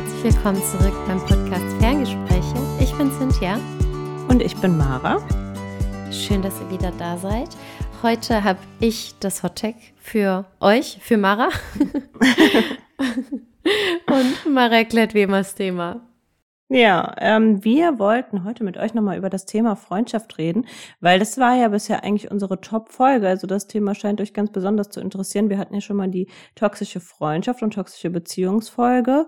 herzlich willkommen zurück beim Podcast Ferngespräche. Ich bin Cynthia. Und ich bin Mara. Schön, dass ihr wieder da seid. Heute habe ich das Hottag für euch, für Mara. Und Mara erklärt wie immer das Thema. Ja, ähm, wir wollten heute mit euch nochmal über das Thema Freundschaft reden, weil das war ja bisher eigentlich unsere Top-Folge. Also das Thema scheint euch ganz besonders zu interessieren. Wir hatten ja schon mal die toxische Freundschaft und toxische Beziehungsfolge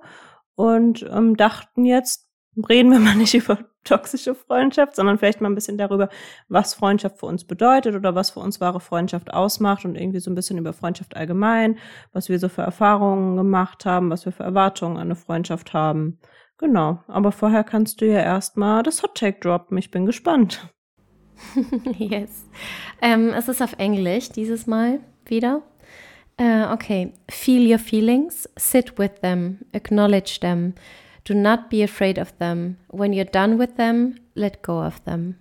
und ähm, dachten jetzt, reden wir mal nicht über toxische Freundschaft, sondern vielleicht mal ein bisschen darüber, was Freundschaft für uns bedeutet oder was für uns wahre Freundschaft ausmacht und irgendwie so ein bisschen über Freundschaft allgemein, was wir so für Erfahrungen gemacht haben, was wir für Erwartungen an eine Freundschaft haben. Genau, aber vorher kannst du ja erstmal das Hot Take droppen. Ich bin gespannt. yes. Ähm, es ist auf Englisch dieses Mal wieder. Uh, okay. Feel your feelings, sit with them, acknowledge them. Do not be afraid of them. When you're done with them, let go of them.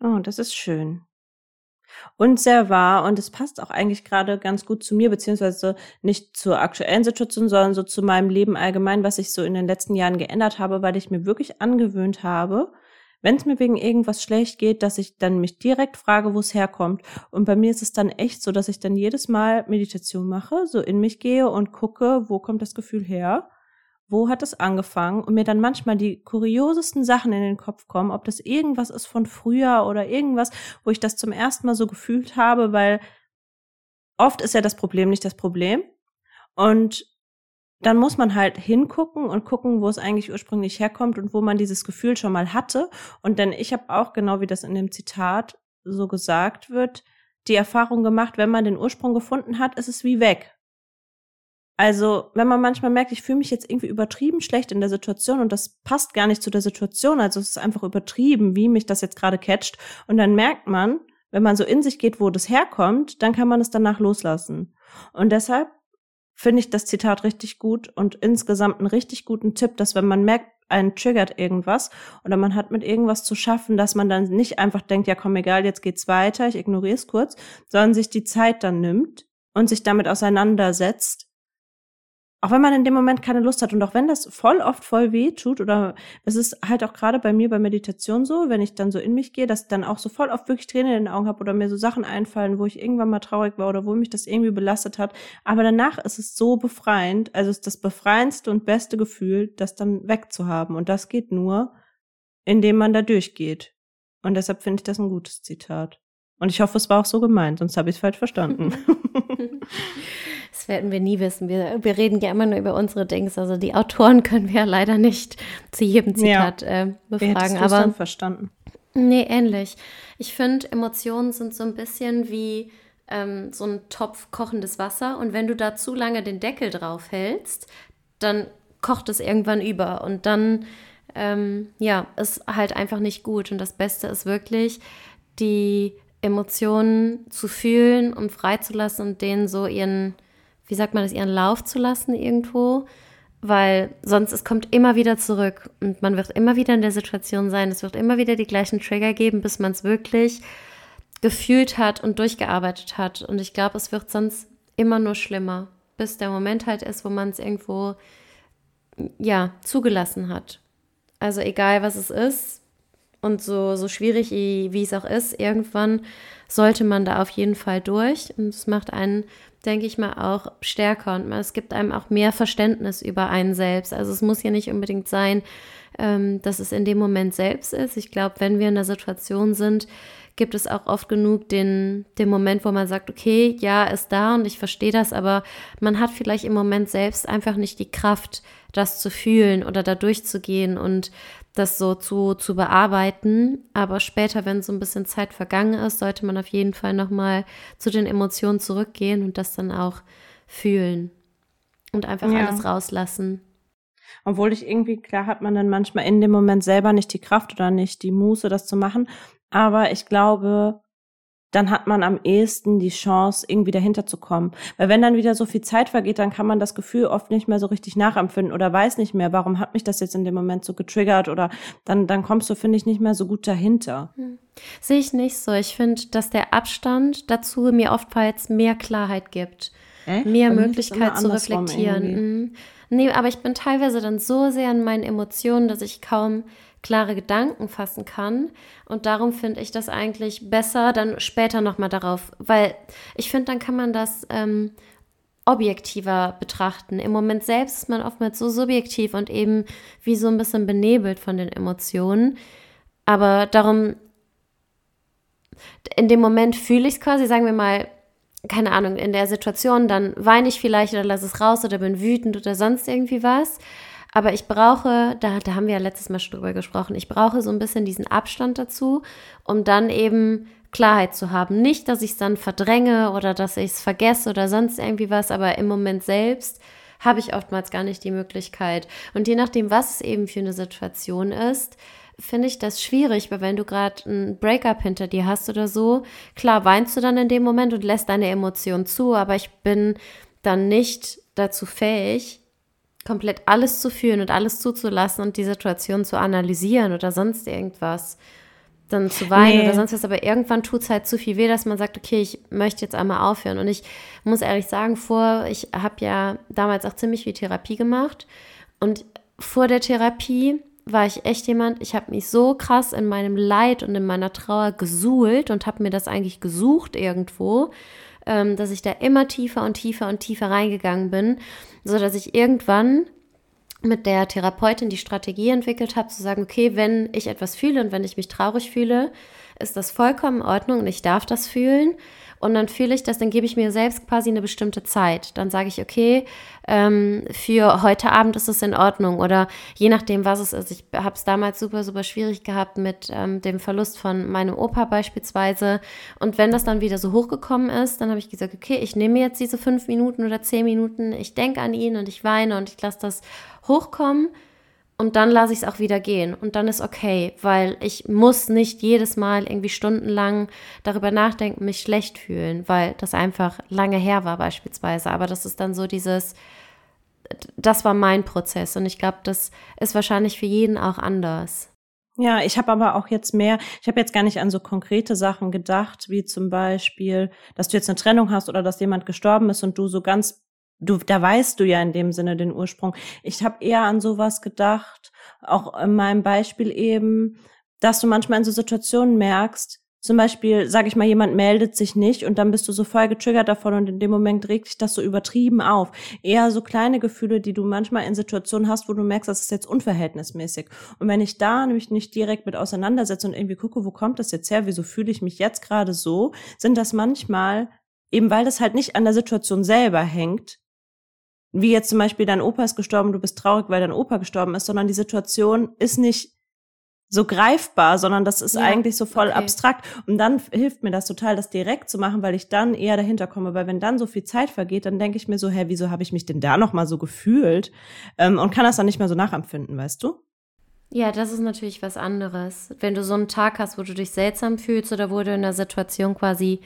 Oh, das ist schön und sehr wahr und es passt auch eigentlich gerade ganz gut zu mir, beziehungsweise nicht zur aktuellen Situation, sondern so zu meinem Leben allgemein, was ich so in den letzten Jahren geändert habe, weil ich mir wirklich angewöhnt habe, wenn es mir wegen irgendwas schlecht geht, dass ich dann mich direkt frage, wo es herkommt. Und bei mir ist es dann echt so, dass ich dann jedes Mal Meditation mache, so in mich gehe und gucke, wo kommt das Gefühl her wo hat es angefangen und mir dann manchmal die kuriosesten Sachen in den Kopf kommen, ob das irgendwas ist von früher oder irgendwas, wo ich das zum ersten Mal so gefühlt habe, weil oft ist ja das Problem nicht das Problem. Und dann muss man halt hingucken und gucken, wo es eigentlich ursprünglich herkommt und wo man dieses Gefühl schon mal hatte. Und denn ich habe auch, genau wie das in dem Zitat so gesagt wird, die Erfahrung gemacht, wenn man den Ursprung gefunden hat, ist es wie weg. Also, wenn man manchmal merkt, ich fühle mich jetzt irgendwie übertrieben schlecht in der Situation und das passt gar nicht zu der Situation, also es ist einfach übertrieben, wie mich das jetzt gerade catcht. Und dann merkt man, wenn man so in sich geht, wo das herkommt, dann kann man es danach loslassen. Und deshalb finde ich das Zitat richtig gut und insgesamt einen richtig guten Tipp, dass wenn man merkt, einen triggert irgendwas oder man hat mit irgendwas zu schaffen, dass man dann nicht einfach denkt, ja komm, egal, jetzt geht's weiter, ich ignoriere es kurz, sondern sich die Zeit dann nimmt und sich damit auseinandersetzt auch wenn man in dem Moment keine Lust hat und auch wenn das voll oft voll weh tut oder es ist halt auch gerade bei mir bei Meditation so, wenn ich dann so in mich gehe, dass ich dann auch so voll oft wirklich Tränen in den Augen habe oder mir so Sachen einfallen, wo ich irgendwann mal traurig war oder wo mich das irgendwie belastet hat. Aber danach ist es so befreiend, also ist das befreiendste und beste Gefühl, das dann wegzuhaben. Und das geht nur, indem man da durchgeht. Und deshalb finde ich das ein gutes Zitat. Und ich hoffe, es war auch so gemeint, sonst habe ich es falsch verstanden. Das werden wir nie wissen. Wir, wir reden ja immer nur über unsere Dings. Also die Autoren können wir ja leider nicht zu jedem Zitat ja. äh, befragen. Aber dann verstanden. Nee, ähnlich. Ich finde, Emotionen sind so ein bisschen wie ähm, so ein Topf kochendes Wasser. Und wenn du da zu lange den Deckel drauf hältst, dann kocht es irgendwann über. Und dann, ähm, ja, ist halt einfach nicht gut. Und das Beste ist wirklich, die Emotionen zu fühlen und freizulassen und denen so ihren wie sagt man das, ihren Lauf zu lassen irgendwo, weil sonst es kommt immer wieder zurück und man wird immer wieder in der Situation sein, es wird immer wieder die gleichen Trigger geben, bis man es wirklich gefühlt hat und durchgearbeitet hat. Und ich glaube, es wird sonst immer nur schlimmer, bis der Moment halt ist, wo man es irgendwo ja zugelassen hat. Also egal was es ist und so, so schwierig wie, wie es auch ist, irgendwann sollte man da auf jeden Fall durch. Und es macht einen denke ich mal, auch stärker und es gibt einem auch mehr Verständnis über einen selbst. Also es muss ja nicht unbedingt sein, ähm, dass es in dem Moment selbst ist. Ich glaube, wenn wir in der Situation sind, gibt es auch oft genug den, den Moment, wo man sagt, okay, ja, ist da und ich verstehe das, aber man hat vielleicht im Moment selbst einfach nicht die Kraft, das zu fühlen oder da durchzugehen und das so zu, zu bearbeiten. Aber später, wenn so ein bisschen Zeit vergangen ist, sollte man auf jeden Fall nochmal zu den Emotionen zurückgehen und das dann auch fühlen und einfach ja. alles rauslassen. Obwohl ich irgendwie, klar hat man dann manchmal in dem Moment selber nicht die Kraft oder nicht die Muße, das zu machen. Aber ich glaube, dann hat man am ehesten die Chance, irgendwie dahinter zu kommen. Weil wenn dann wieder so viel Zeit vergeht, dann kann man das Gefühl oft nicht mehr so richtig nachempfinden oder weiß nicht mehr, warum hat mich das jetzt in dem Moment so getriggert oder dann, dann kommst du, finde ich, nicht mehr so gut dahinter. Hm. Sehe ich nicht so. Ich finde, dass der Abstand dazu mir oftmals mehr Klarheit gibt. äh? mir Möglichkeit zu reflektieren. Mhm. Nee, aber ich bin teilweise dann so sehr in meinen Emotionen, dass ich kaum klare Gedanken fassen kann. Und darum finde ich das eigentlich besser, dann später nochmal darauf, weil ich finde, dann kann man das ähm, objektiver betrachten. Im Moment selbst ist man oftmals so subjektiv und eben wie so ein bisschen benebelt von den Emotionen. Aber darum, in dem Moment fühle ich es quasi, sagen wir mal, keine Ahnung, in der Situation, dann weine ich vielleicht oder lasse es raus oder bin wütend oder sonst irgendwie was. Aber ich brauche, da, da haben wir ja letztes Mal schon drüber gesprochen, ich brauche so ein bisschen diesen Abstand dazu, um dann eben Klarheit zu haben. Nicht, dass ich es dann verdränge oder dass ich es vergesse oder sonst irgendwie was, aber im Moment selbst habe ich oftmals gar nicht die Möglichkeit. Und je nachdem, was es eben für eine Situation ist, finde ich das schwierig, weil wenn du gerade ein Breakup hinter dir hast oder so, klar weinst du dann in dem Moment und lässt deine Emotionen zu, aber ich bin dann nicht dazu fähig, komplett alles zu fühlen und alles zuzulassen und die Situation zu analysieren oder sonst irgendwas. Dann zu weinen nee. oder sonst was, aber irgendwann tut es halt zu viel weh, dass man sagt, okay, ich möchte jetzt einmal aufhören. Und ich muss ehrlich sagen, vor, ich habe ja damals auch ziemlich viel Therapie gemacht und vor der Therapie war ich echt jemand, ich habe mich so krass in meinem Leid und in meiner Trauer gesuhlt und habe mir das eigentlich gesucht irgendwo, ähm, dass ich da immer tiefer und tiefer und tiefer reingegangen bin so dass ich irgendwann mit der Therapeutin die Strategie entwickelt habe, zu sagen, okay, wenn ich etwas fühle und wenn ich mich traurig fühle, ist das vollkommen in Ordnung und ich darf das fühlen. Und dann fühle ich das, dann gebe ich mir selbst quasi eine bestimmte Zeit. Dann sage ich, okay, ähm, für heute Abend ist es in Ordnung oder je nachdem, was es ist. Ich habe es damals super, super schwierig gehabt mit ähm, dem Verlust von meinem Opa beispielsweise. Und wenn das dann wieder so hochgekommen ist, dann habe ich gesagt, okay, ich nehme jetzt diese fünf Minuten oder zehn Minuten, ich denke an ihn und ich weine und ich lasse das hochkommen und dann lasse ich es auch wieder gehen und dann ist okay, weil ich muss nicht jedes Mal irgendwie stundenlang darüber nachdenken, mich schlecht fühlen, weil das einfach lange her war beispielsweise. Aber das ist dann so dieses, das war mein Prozess und ich glaube, das ist wahrscheinlich für jeden auch anders. Ja, ich habe aber auch jetzt mehr, ich habe jetzt gar nicht an so konkrete Sachen gedacht, wie zum Beispiel, dass du jetzt eine Trennung hast oder dass jemand gestorben ist und du so ganz du, da weißt du ja in dem Sinne den Ursprung. Ich habe eher an sowas gedacht, auch in meinem Beispiel eben, dass du manchmal in so Situationen merkst, zum Beispiel, sage ich mal, jemand meldet sich nicht und dann bist du so voll getriggert davon und in dem Moment regt dich das so übertrieben auf. Eher so kleine Gefühle, die du manchmal in Situationen hast, wo du merkst, das ist jetzt unverhältnismäßig. Und wenn ich da nämlich nicht direkt mit auseinandersetze und irgendwie gucke, wo kommt das jetzt her, wieso fühle ich mich jetzt gerade so, sind das manchmal, eben weil das halt nicht an der Situation selber hängt, wie jetzt zum Beispiel dein Opa ist gestorben, du bist traurig, weil dein Opa gestorben ist, sondern die Situation ist nicht so greifbar, sondern das ist ja, eigentlich so voll okay. abstrakt. Und dann hilft mir das total, das direkt zu machen, weil ich dann eher dahinter komme. Weil wenn dann so viel Zeit vergeht, dann denke ich mir so, hä, wieso habe ich mich denn da noch mal so gefühlt? Ähm, und kann das dann nicht mehr so nachempfinden, weißt du? Ja, das ist natürlich was anderes. Wenn du so einen Tag hast, wo du dich seltsam fühlst oder wo du in der Situation quasi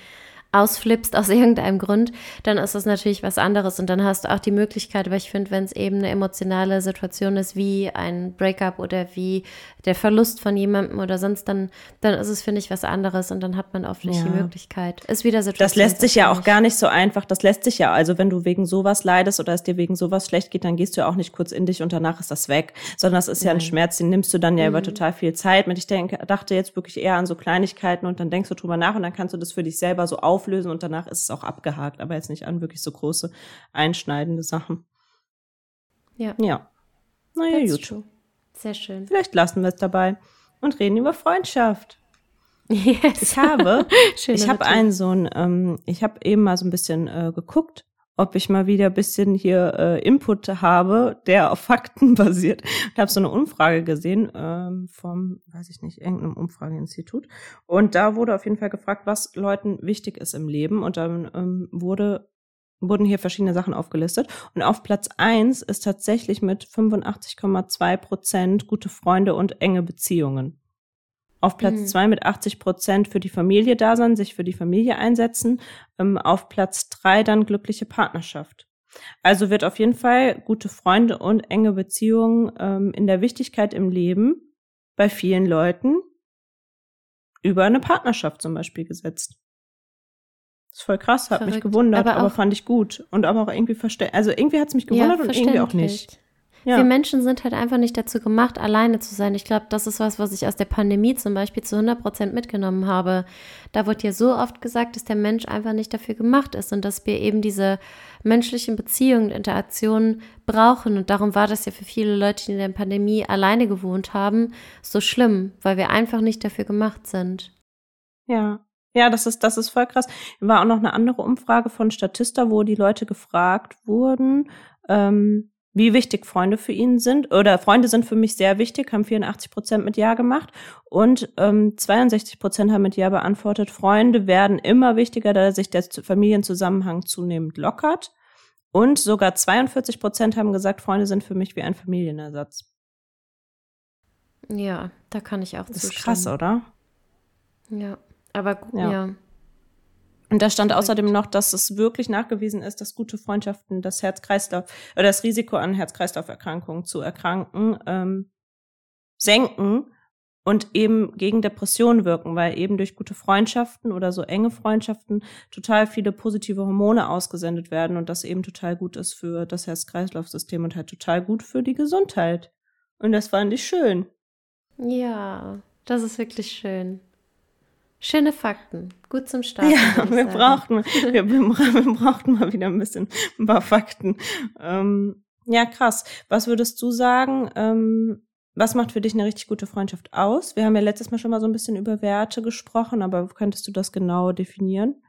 ausflippst aus irgendeinem Grund, dann ist das natürlich was anderes und dann hast du auch die Möglichkeit, aber ich finde, wenn es eben eine emotionale Situation ist, wie ein Breakup oder wie der Verlust von jemandem oder sonst, dann, dann ist es, finde ich, was anderes und dann hat man oft nicht ja. die Möglichkeit. Ist wieder Situation. Das lässt sich ja auch gar nicht so einfach, das lässt sich ja, also wenn du wegen sowas leidest oder es dir wegen sowas schlecht geht, dann gehst du ja auch nicht kurz in dich und danach ist das weg, sondern das ist ja ein Schmerz, den nimmst du dann ja mhm. über total viel Zeit mit. Ich denke, dachte jetzt wirklich eher an so Kleinigkeiten und dann denkst du drüber nach und dann kannst du das für dich selber so auf auflösen und danach ist es auch abgehakt, aber jetzt nicht an wirklich so große einschneidende Sachen. Ja. Ja. Naja, gut. True. Sehr schön. Vielleicht lassen wir es dabei und reden über Freundschaft. Yes. Ich habe, ich habe einen so ein, ähm, ich habe eben mal so ein bisschen äh, geguckt, ob ich mal wieder ein bisschen hier äh, Input habe, der auf Fakten basiert. Ich habe so eine Umfrage gesehen ähm, vom, weiß ich nicht, irgendeinem Umfrageinstitut. Und da wurde auf jeden Fall gefragt, was Leuten wichtig ist im Leben. Und dann ähm, wurde wurden hier verschiedene Sachen aufgelistet. Und auf Platz eins ist tatsächlich mit 85,2 Prozent gute Freunde und enge Beziehungen. Auf Platz mhm. zwei mit 80 Prozent für die Familie da sein, sich für die Familie einsetzen. Ähm, auf Platz drei dann glückliche Partnerschaft. Also wird auf jeden Fall gute Freunde und enge Beziehungen ähm, in der Wichtigkeit im Leben bei vielen Leuten über eine Partnerschaft zum Beispiel gesetzt. Das ist voll krass, hat Verrückt. mich gewundert, aber, aber fand ich gut. Und aber auch irgendwie verständlich. Also irgendwie hat es mich gewundert ja, und irgendwie auch nicht. Ja. Wir Menschen sind halt einfach nicht dazu gemacht, alleine zu sein. Ich glaube, das ist was, was ich aus der Pandemie zum Beispiel zu 100 Prozent mitgenommen habe. Da wird ja so oft gesagt, dass der Mensch einfach nicht dafür gemacht ist und dass wir eben diese menschlichen Beziehungen und Interaktionen brauchen. Und darum war das ja für viele Leute, die in der Pandemie alleine gewohnt haben, so schlimm, weil wir einfach nicht dafür gemacht sind. Ja. Ja, das ist, das ist voll krass. War auch noch eine andere Umfrage von Statista, wo die Leute gefragt wurden, ähm, wie wichtig Freunde für ihn sind. Oder Freunde sind für mich sehr wichtig, haben 84 Prozent mit Ja gemacht. Und ähm, 62 Prozent haben mit Ja beantwortet. Freunde werden immer wichtiger, da sich der Familienzusammenhang zunehmend lockert. Und sogar 42 Prozent haben gesagt, Freunde sind für mich wie ein Familienersatz. Ja, da kann ich auch das zustimmen. Das ist krass, oder? Ja, aber ja. ja. Und da stand außerdem noch, dass es wirklich nachgewiesen ist, dass gute Freundschaften das Herz-Kreislauf oder das Risiko an Herz-Kreislauf-Erkrankungen zu erkranken ähm, senken und eben gegen Depressionen wirken, weil eben durch gute Freundschaften oder so enge Freundschaften total viele positive Hormone ausgesendet werden und das eben total gut ist für das Herz-Kreislauf-System und halt total gut für die Gesundheit. Und das fand ich schön. Ja, das ist wirklich schön. Schöne Fakten. Gut zum Start. Ja, wir brauchten, wir, wir, brauchten mal wieder ein bisschen ein paar Fakten. Ähm, ja, krass. Was würdest du sagen? Ähm, was macht für dich eine richtig gute Freundschaft aus? Wir haben ja letztes Mal schon mal so ein bisschen über Werte gesprochen, aber könntest du das genau definieren?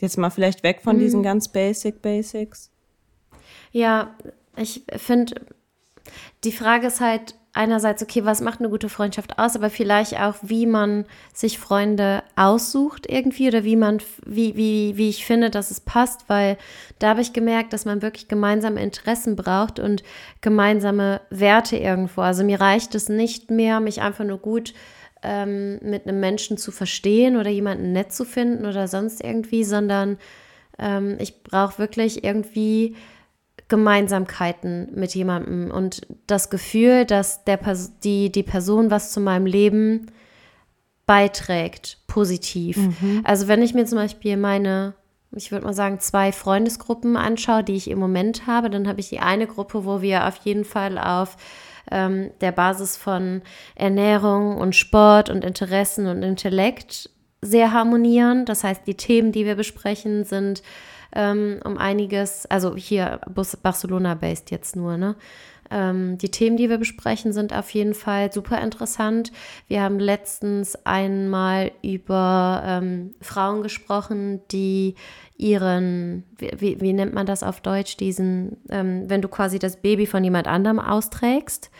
Jetzt mal vielleicht weg von hm. diesen ganz basic Basics. Ja, ich finde, die Frage ist halt, einerseits, okay, was macht eine gute Freundschaft aus, aber vielleicht auch, wie man sich Freunde aussucht irgendwie oder wie man, wie, wie, wie ich finde, dass es passt, weil da habe ich gemerkt, dass man wirklich gemeinsame Interessen braucht und gemeinsame Werte irgendwo. Also mir reicht es nicht mehr, mich einfach nur gut ähm, mit einem Menschen zu verstehen oder jemanden nett zu finden oder sonst irgendwie, sondern ähm, ich brauche wirklich irgendwie Gemeinsamkeiten mit jemandem und das Gefühl, dass der die, die Person was zu meinem Leben beiträgt, positiv. Mhm. Also wenn ich mir zum Beispiel meine, ich würde mal sagen, zwei Freundesgruppen anschaue, die ich im Moment habe, dann habe ich die eine Gruppe, wo wir auf jeden Fall auf ähm, der Basis von Ernährung und Sport und Interessen und Intellekt sehr harmonieren. Das heißt, die Themen, die wir besprechen, sind ähm, um einiges, also hier Barcelona-based jetzt nur, ne? Ähm, die Themen, die wir besprechen, sind auf jeden Fall super interessant. Wir haben letztens einmal über ähm, Frauen gesprochen, die ihren, wie, wie, nennt man das auf Deutsch, diesen, ähm, wenn du quasi das Baby von jemand anderem austrägst.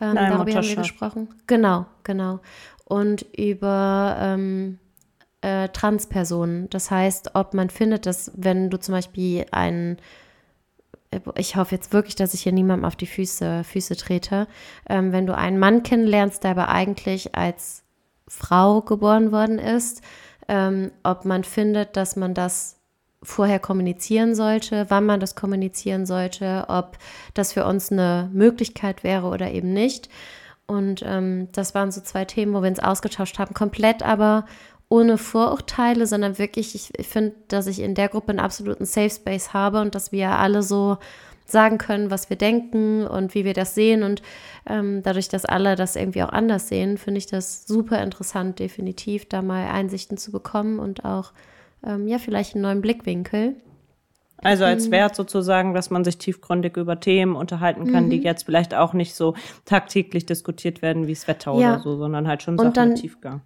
Ähm, Nein, darüber haben wir gesprochen. Genau, genau. Und über ähm, äh, Transpersonen. Das heißt, ob man findet, dass wenn du zum Beispiel einen ich hoffe jetzt wirklich, dass ich hier niemandem auf die Füße, Füße trete. Ähm, wenn du einen Mann kennenlernst, der aber eigentlich als Frau geboren worden ist, ähm, ob man findet, dass man das vorher kommunizieren sollte, wann man das kommunizieren sollte, ob das für uns eine Möglichkeit wäre oder eben nicht. Und ähm, das waren so zwei Themen, wo wir uns ausgetauscht haben, komplett aber ohne Vorurteile, sondern wirklich, ich, ich finde, dass ich in der Gruppe einen absoluten Safe Space habe und dass wir alle so sagen können, was wir denken und wie wir das sehen. Und ähm, dadurch, dass alle das irgendwie auch anders sehen, finde ich das super interessant, definitiv da mal Einsichten zu bekommen und auch, ähm, ja, vielleicht einen neuen Blickwinkel. Also als mhm. Wert sozusagen, dass man sich tiefgründig über Themen unterhalten kann, mhm. die jetzt vielleicht auch nicht so tagtäglich diskutiert werden wie das Wetter ja. oder so, sondern halt schon Sachen mit Tiefgang.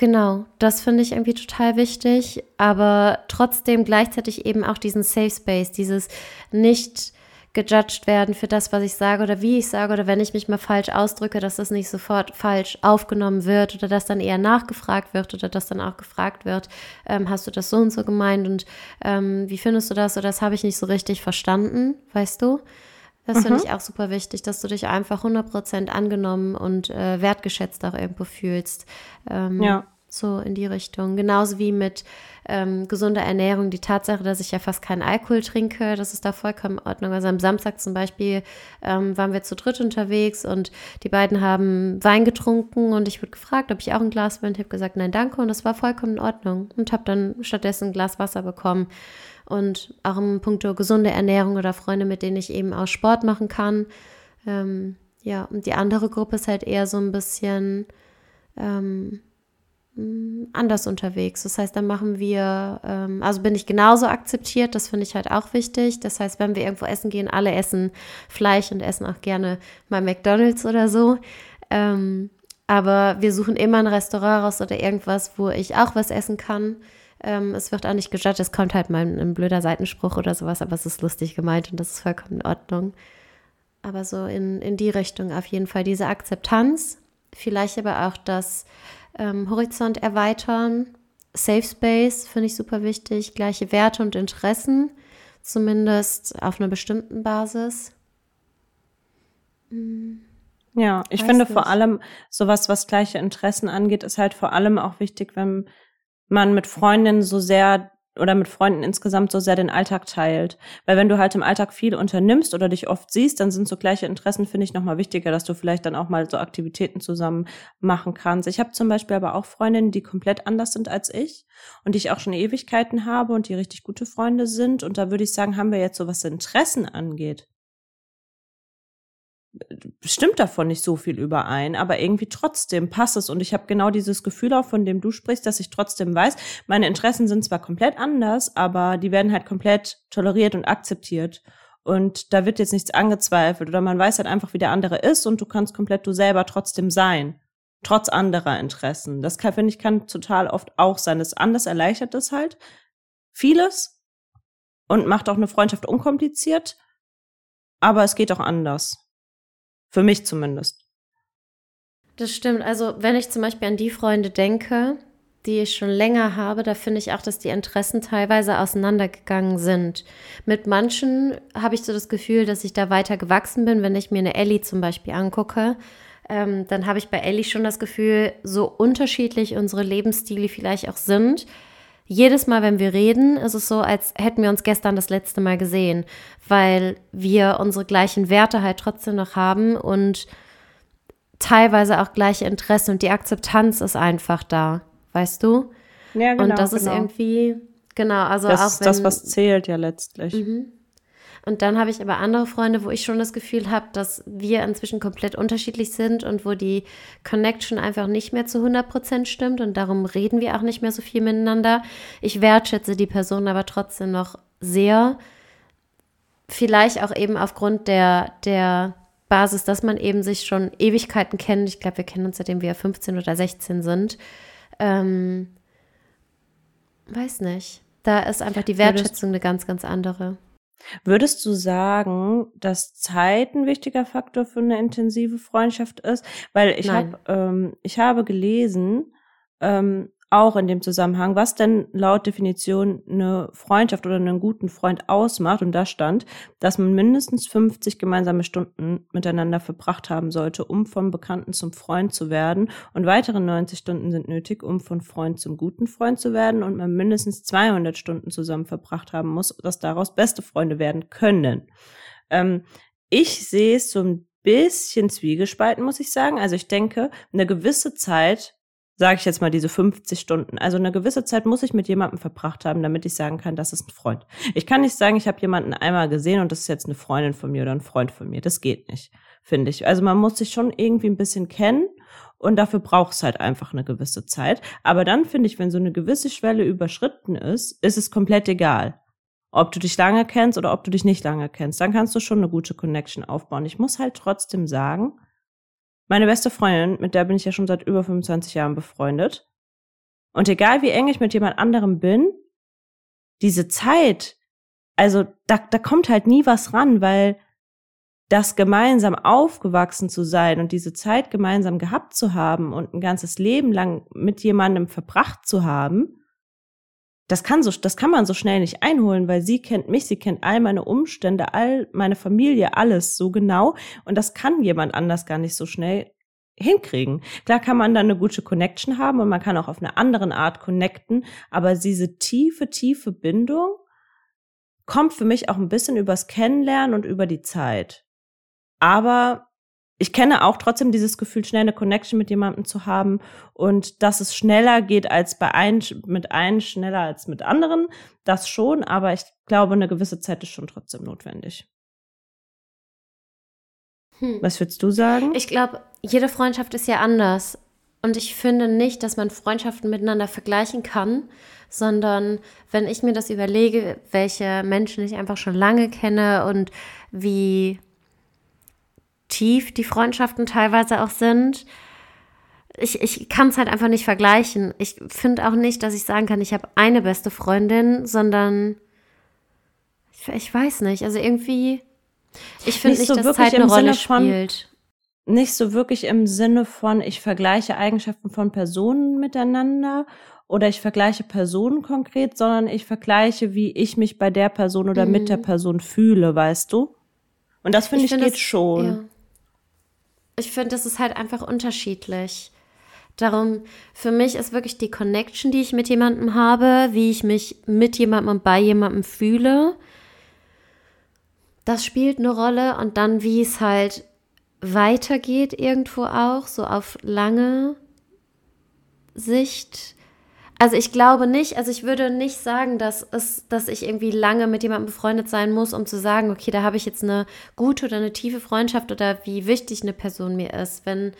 Genau, das finde ich irgendwie total wichtig, aber trotzdem gleichzeitig eben auch diesen Safe Space, dieses nicht gejudged werden für das, was ich sage oder wie ich sage oder wenn ich mich mal falsch ausdrücke, dass das nicht sofort falsch aufgenommen wird oder dass dann eher nachgefragt wird oder dass dann auch gefragt wird, ähm, hast du das so und so gemeint und ähm, wie findest du das oder das habe ich nicht so richtig verstanden, weißt du? Das finde mhm. ich auch super wichtig, dass du dich einfach 100% angenommen und äh, wertgeschätzt auch irgendwo fühlst. Ähm, ja. so in die Richtung. Genauso wie mit ähm, gesunder Ernährung. Die Tatsache, dass ich ja fast keinen Alkohol trinke, das ist da vollkommen in Ordnung. Also am Samstag zum Beispiel ähm, waren wir zu dritt unterwegs und die beiden haben Wein getrunken und ich wurde gefragt, ob ich auch ein Glas will. Und ich habe gesagt, nein, danke. Und das war vollkommen in Ordnung. Und habe dann stattdessen ein Glas Wasser bekommen. Und auch im Punkt gesunde Ernährung oder Freunde, mit denen ich eben auch Sport machen kann. Ähm, ja, und die andere Gruppe ist halt eher so ein bisschen ähm, mm, anders unterwegs. Das heißt, dann machen wir, ähm, also bin ich genauso akzeptiert, das finde ich halt auch wichtig. Das heißt, wenn wir irgendwo essen gehen, alle essen Fleisch und essen auch gerne mal McDonalds oder so. Ähm, aber wir suchen immer ein Restaurant raus oder irgendwas, wo ich auch was essen kann. Ähm, es wird auch nicht gejudged, es kommt halt mal ein blöder Seitenspruch oder sowas, aber es ist lustig gemeint und das ist vollkommen in Ordnung. Aber so in, in die Richtung auf jeden Fall diese Akzeptanz, vielleicht aber auch das ähm, Horizont erweitern. Safe Space finde ich super wichtig, gleiche Werte und Interessen, zumindest auf einer bestimmten Basis. Hm. Ja, ich Weiß finde nicht. vor allem sowas, was gleiche Interessen angeht, ist halt vor allem auch wichtig, wenn man mit Freundinnen so sehr oder mit Freunden insgesamt so sehr den Alltag teilt. Weil wenn du halt im Alltag viel unternimmst oder dich oft siehst, dann sind so gleiche Interessen, finde ich, nochmal wichtiger, dass du vielleicht dann auch mal so Aktivitäten zusammen machen kannst. Ich habe zum Beispiel aber auch Freundinnen, die komplett anders sind als ich und die ich auch schon Ewigkeiten habe und die richtig gute Freunde sind. Und da würde ich sagen, haben wir jetzt so, was Interessen angeht, stimmt davon nicht so viel überein, aber irgendwie trotzdem passt es und ich habe genau dieses Gefühl auch, von dem du sprichst, dass ich trotzdem weiß, meine Interessen sind zwar komplett anders, aber die werden halt komplett toleriert und akzeptiert und da wird jetzt nichts angezweifelt oder man weiß halt einfach, wie der andere ist und du kannst komplett du selber trotzdem sein, trotz anderer Interessen. Das kann, finde ich, kann total oft auch sein. Das anders erleichtert es halt vieles und macht auch eine Freundschaft unkompliziert, aber es geht auch anders. Für mich zumindest. Das stimmt. Also, wenn ich zum Beispiel an die Freunde denke, die ich schon länger habe, da finde ich auch, dass die Interessen teilweise auseinandergegangen sind. Mit manchen habe ich so das Gefühl, dass ich da weiter gewachsen bin. Wenn ich mir eine Ellie zum Beispiel angucke, ähm, dann habe ich bei Ellie schon das Gefühl, so unterschiedlich unsere Lebensstile vielleicht auch sind, jedes Mal, wenn wir reden, ist es so, als hätten wir uns gestern das letzte Mal gesehen, weil wir unsere gleichen Werte halt trotzdem noch haben und teilweise auch gleiche Interessen und die Akzeptanz ist einfach da, weißt du? Ja, genau. Und das genau. ist irgendwie, genau, also das auch ist das, was zählt ja letztlich. Mhm. Und dann habe ich aber andere Freunde, wo ich schon das Gefühl habe, dass wir inzwischen komplett unterschiedlich sind und wo die Connection einfach nicht mehr zu 100% stimmt und darum reden wir auch nicht mehr so viel miteinander. Ich wertschätze die Person aber trotzdem noch sehr. Vielleicht auch eben aufgrund der, der Basis, dass man eben sich schon Ewigkeiten kennt. Ich glaube, wir kennen uns seitdem wir 15 oder 16 sind. Ähm, weiß nicht. Da ist einfach die Wertschätzung eine ganz, ganz andere. Würdest du sagen, dass Zeit ein wichtiger Faktor für eine intensive Freundschaft ist? Weil ich habe ähm, ich habe gelesen, ähm, auch in dem Zusammenhang, was denn laut Definition eine Freundschaft oder einen guten Freund ausmacht. Und da stand, dass man mindestens 50 gemeinsame Stunden miteinander verbracht haben sollte, um vom Bekannten zum Freund zu werden. Und weitere 90 Stunden sind nötig, um von Freund zum guten Freund zu werden. Und man mindestens 200 Stunden zusammen verbracht haben muss, dass daraus beste Freunde werden können. Ähm, ich sehe es so ein bisschen zwiegespalten, muss ich sagen. Also ich denke, eine gewisse Zeit sage ich jetzt mal diese 50 Stunden. Also eine gewisse Zeit muss ich mit jemandem verbracht haben, damit ich sagen kann, das ist ein Freund. Ich kann nicht sagen, ich habe jemanden einmal gesehen und das ist jetzt eine Freundin von mir oder ein Freund von mir. Das geht nicht, finde ich. Also man muss sich schon irgendwie ein bisschen kennen und dafür braucht es halt einfach eine gewisse Zeit. Aber dann finde ich, wenn so eine gewisse Schwelle überschritten ist, ist es komplett egal. Ob du dich lange kennst oder ob du dich nicht lange kennst, dann kannst du schon eine gute Connection aufbauen. Ich muss halt trotzdem sagen, meine beste Freundin, mit der bin ich ja schon seit über 25 Jahren befreundet. Und egal wie eng ich mit jemand anderem bin, diese Zeit, also da, da kommt halt nie was ran, weil das gemeinsam aufgewachsen zu sein und diese Zeit gemeinsam gehabt zu haben und ein ganzes Leben lang mit jemandem verbracht zu haben, das kann so, das kann man so schnell nicht einholen, weil sie kennt mich, sie kennt all meine Umstände, all meine Familie, alles so genau. Und das kann jemand anders gar nicht so schnell hinkriegen. Klar kann man dann eine gute Connection haben und man kann auch auf eine andere Art connecten, aber diese tiefe, tiefe Bindung kommt für mich auch ein bisschen übers Kennenlernen und über die Zeit. Aber ich kenne auch trotzdem dieses Gefühl, schnell eine Connection mit jemandem zu haben und dass es schneller geht als bei ein, mit einem schneller als mit anderen. Das schon, aber ich glaube, eine gewisse Zeit ist schon trotzdem notwendig. Hm. Was würdest du sagen? Ich glaube, jede Freundschaft ist ja anders. Und ich finde nicht, dass man Freundschaften miteinander vergleichen kann, sondern wenn ich mir das überlege, welche Menschen ich einfach schon lange kenne und wie tief die Freundschaften teilweise auch sind. Ich, ich kann es halt einfach nicht vergleichen. Ich finde auch nicht, dass ich sagen kann, ich habe eine beste Freundin, sondern ich, ich weiß nicht. Also irgendwie, ich finde nicht, nicht so dass Zeit eine Rolle von, spielt. Nicht so wirklich im Sinne von, ich vergleiche Eigenschaften von Personen miteinander oder ich vergleiche Personen konkret, sondern ich vergleiche, wie ich mich bei der Person oder mhm. mit der mhm. Person fühle, weißt du? Und das finde ich, find, geht das, schon. Ja ich finde, das ist halt einfach unterschiedlich. Darum, für mich ist wirklich die Connection, die ich mit jemandem habe, wie ich mich mit jemandem und bei jemandem fühle. Das spielt eine Rolle und dann, wie es halt weitergeht irgendwo auch, so auf lange Sicht. Also ich glaube nicht, also ich würde nicht sagen, dass es, dass ich irgendwie lange mit jemandem befreundet sein muss, um zu sagen, okay, da habe ich jetzt eine gute oder eine tiefe Freundschaft oder wie wichtig eine Person mir ist. Wenn,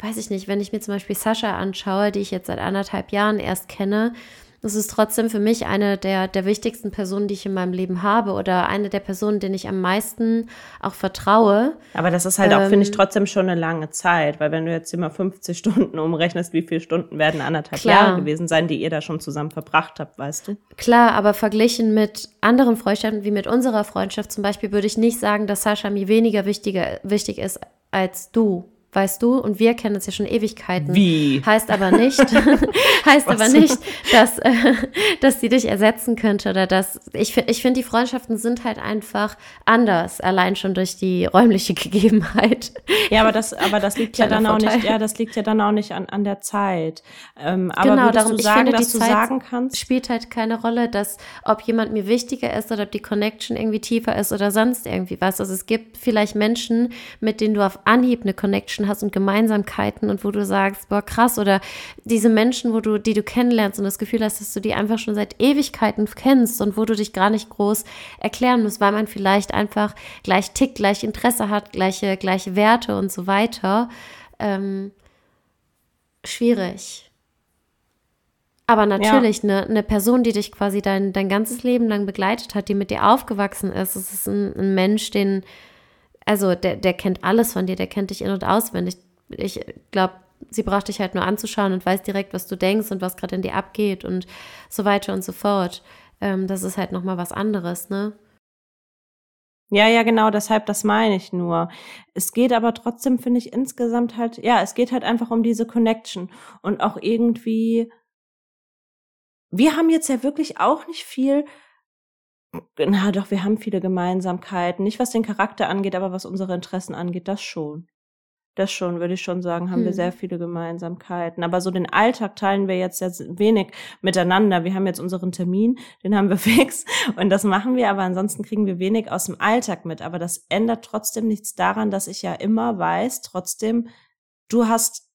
weiß ich nicht, wenn ich mir zum Beispiel Sascha anschaue, die ich jetzt seit anderthalb Jahren erst kenne, das ist trotzdem für mich eine der, der wichtigsten Personen, die ich in meinem Leben habe oder eine der Personen, denen ich am meisten auch vertraue. Aber das ist halt ähm, auch, finde ich, trotzdem schon eine lange Zeit, weil wenn du jetzt immer 50 Stunden umrechnest, wie viele Stunden werden anderthalb klar. Jahre gewesen sein, die ihr da schon zusammen verbracht habt, weißt du? Klar, aber verglichen mit anderen Freundschaften, wie mit unserer Freundschaft zum Beispiel, würde ich nicht sagen, dass Sascha mir weniger wichtiger, wichtig ist als du weißt du, und wir kennen uns ja schon Ewigkeiten. Wie? Heißt aber nicht, heißt aber nicht, dass, äh, dass sie dich ersetzen könnte oder dass, ich, ich finde, die Freundschaften sind halt einfach anders, allein schon durch die räumliche Gegebenheit. Ja, aber das, aber das liegt ja dann Vorteil. auch nicht, ja, das liegt ja dann auch nicht an, an der Zeit. Ähm, aber genau, darum, du sagen, ich finde, dass die du Zeit sagen kannst? spielt halt keine Rolle, dass, ob jemand mir wichtiger ist oder ob die Connection irgendwie tiefer ist oder sonst irgendwie was. Also es gibt vielleicht Menschen, mit denen du auf Anhieb eine Connection Menschen hast und Gemeinsamkeiten und wo du sagst, boah, krass, oder diese Menschen, wo du, die du kennenlernst und das Gefühl hast, dass du die einfach schon seit Ewigkeiten kennst und wo du dich gar nicht groß erklären musst, weil man vielleicht einfach gleich tickt, gleich Interesse hat, gleiche, gleiche Werte und so weiter. Ähm, schwierig. Aber natürlich, ja. eine, eine Person, die dich quasi dein, dein ganzes Leben lang begleitet hat, die mit dir aufgewachsen ist, es ist ein, ein Mensch, den, also der, der kennt alles von dir, der kennt dich in- und auswendig. Ich glaube, sie braucht dich halt nur anzuschauen und weiß direkt, was du denkst und was gerade in dir abgeht und so weiter und so fort. Ähm, das ist halt nochmal was anderes, ne? Ja, ja, genau, deshalb, das meine ich nur. Es geht aber trotzdem, finde ich, insgesamt halt, ja, es geht halt einfach um diese Connection und auch irgendwie, wir haben jetzt ja wirklich auch nicht viel na doch, wir haben viele Gemeinsamkeiten. Nicht was den Charakter angeht, aber was unsere Interessen angeht, das schon. Das schon, würde ich schon sagen, haben hm. wir sehr viele Gemeinsamkeiten. Aber so den Alltag teilen wir jetzt, jetzt wenig miteinander. Wir haben jetzt unseren Termin, den haben wir fix und das machen wir, aber ansonsten kriegen wir wenig aus dem Alltag mit. Aber das ändert trotzdem nichts daran, dass ich ja immer weiß, trotzdem, du hast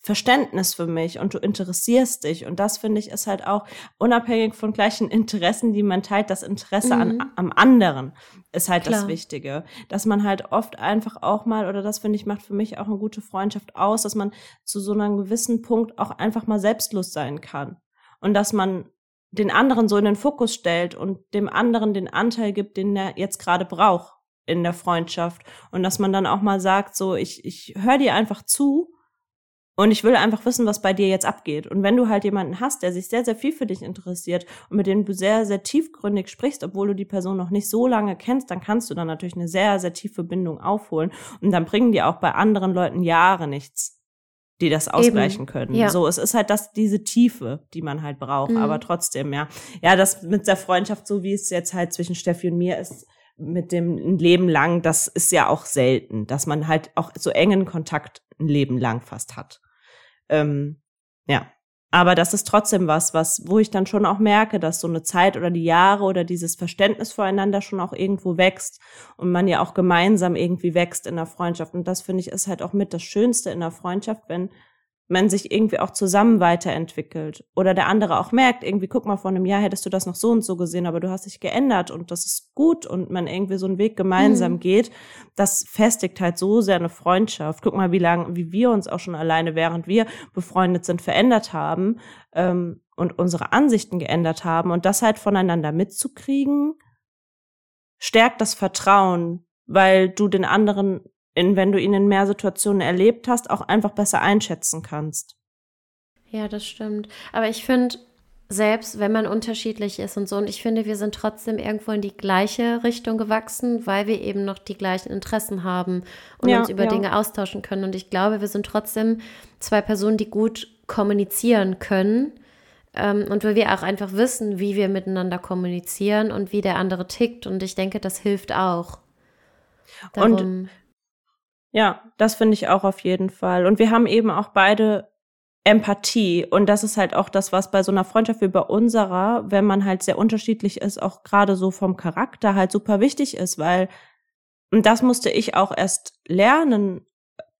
Verständnis für mich und du interessierst dich. Und das finde ich ist halt auch unabhängig von gleichen Interessen, die man teilt, das Interesse mhm. an, am anderen ist halt Klar. das Wichtige. Dass man halt oft einfach auch mal, oder das finde ich macht für mich auch eine gute Freundschaft aus, dass man zu so einem gewissen Punkt auch einfach mal selbstlos sein kann. Und dass man den anderen so in den Fokus stellt und dem anderen den Anteil gibt, den er jetzt gerade braucht in der Freundschaft. Und dass man dann auch mal sagt, so, ich, ich höre dir einfach zu und ich will einfach wissen, was bei dir jetzt abgeht. Und wenn du halt jemanden hast, der sich sehr, sehr viel für dich interessiert und mit dem du sehr, sehr tiefgründig sprichst, obwohl du die Person noch nicht so lange kennst, dann kannst du dann natürlich eine sehr, sehr tiefe Bindung aufholen. Und dann bringen dir auch bei anderen Leuten Jahre nichts, die das ausgleichen Eben. können. Ja. So, es ist halt das, diese Tiefe, die man halt braucht. Mhm. Aber trotzdem, ja. Ja, das mit der Freundschaft, so wie es jetzt halt zwischen Steffi und mir ist, mit dem ein Leben lang, das ist ja auch selten, dass man halt auch so engen Kontakt ein Leben lang fast hat. Ähm, ja. Aber das ist trotzdem was, was, wo ich dann schon auch merke, dass so eine Zeit oder die Jahre oder dieses Verständnis voreinander schon auch irgendwo wächst und man ja auch gemeinsam irgendwie wächst in der Freundschaft. Und das finde ich ist halt auch mit das Schönste in der Freundschaft, wenn man sich irgendwie auch zusammen weiterentwickelt. Oder der andere auch merkt, irgendwie, guck mal, vor einem Jahr hättest du das noch so und so gesehen, aber du hast dich geändert und das ist gut und man irgendwie so einen Weg gemeinsam mhm. geht. Das festigt halt so sehr eine Freundschaft. Guck mal, wie lange, wie wir uns auch schon alleine, während wir befreundet sind, verändert haben ähm, und unsere Ansichten geändert haben. Und das halt voneinander mitzukriegen, stärkt das Vertrauen, weil du den anderen in, wenn du ihn in mehr Situationen erlebt hast, auch einfach besser einschätzen kannst. Ja, das stimmt. Aber ich finde, selbst wenn man unterschiedlich ist und so, und ich finde, wir sind trotzdem irgendwo in die gleiche Richtung gewachsen, weil wir eben noch die gleichen Interessen haben und ja, uns über ja. Dinge austauschen können. Und ich glaube, wir sind trotzdem zwei Personen, die gut kommunizieren können. Ähm, und weil wir auch einfach wissen, wie wir miteinander kommunizieren und wie der andere tickt. Und ich denke, das hilft auch. Darum, und ja, das finde ich auch auf jeden Fall. Und wir haben eben auch beide Empathie. Und das ist halt auch das, was bei so einer Freundschaft wie bei unserer, wenn man halt sehr unterschiedlich ist, auch gerade so vom Charakter halt super wichtig ist, weil, und das musste ich auch erst lernen,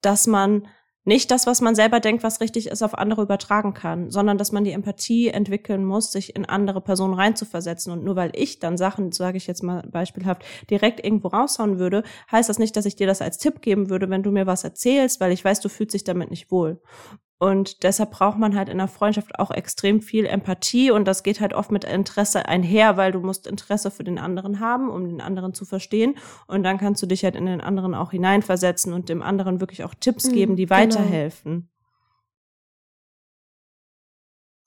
dass man nicht das, was man selber denkt, was richtig ist, auf andere übertragen kann, sondern dass man die Empathie entwickeln muss, sich in andere Personen reinzuversetzen. Und nur weil ich dann Sachen, sage ich jetzt mal beispielhaft, direkt irgendwo raushauen würde, heißt das nicht, dass ich dir das als Tipp geben würde, wenn du mir was erzählst, weil ich weiß, du fühlst dich damit nicht wohl. Und deshalb braucht man halt in der Freundschaft auch extrem viel Empathie und das geht halt oft mit Interesse einher, weil du musst Interesse für den anderen haben, um den anderen zu verstehen. Und dann kannst du dich halt in den anderen auch hineinversetzen und dem anderen wirklich auch Tipps mhm, geben, die genau. weiterhelfen.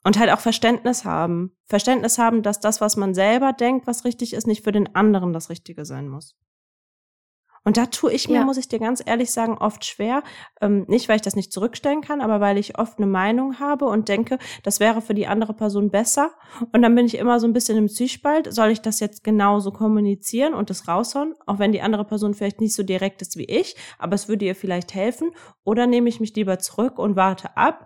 Und halt auch Verständnis haben. Verständnis haben, dass das, was man selber denkt, was richtig ist, nicht für den anderen das Richtige sein muss. Und da tue ich mir, ja. muss ich dir ganz ehrlich sagen, oft schwer. Ähm, nicht, weil ich das nicht zurückstellen kann, aber weil ich oft eine Meinung habe und denke, das wäre für die andere Person besser. Und dann bin ich immer so ein bisschen im Zwiespalt. Soll ich das jetzt genauso kommunizieren und das raushauen? Auch wenn die andere Person vielleicht nicht so direkt ist wie ich, aber es würde ihr vielleicht helfen. Oder nehme ich mich lieber zurück und warte ab,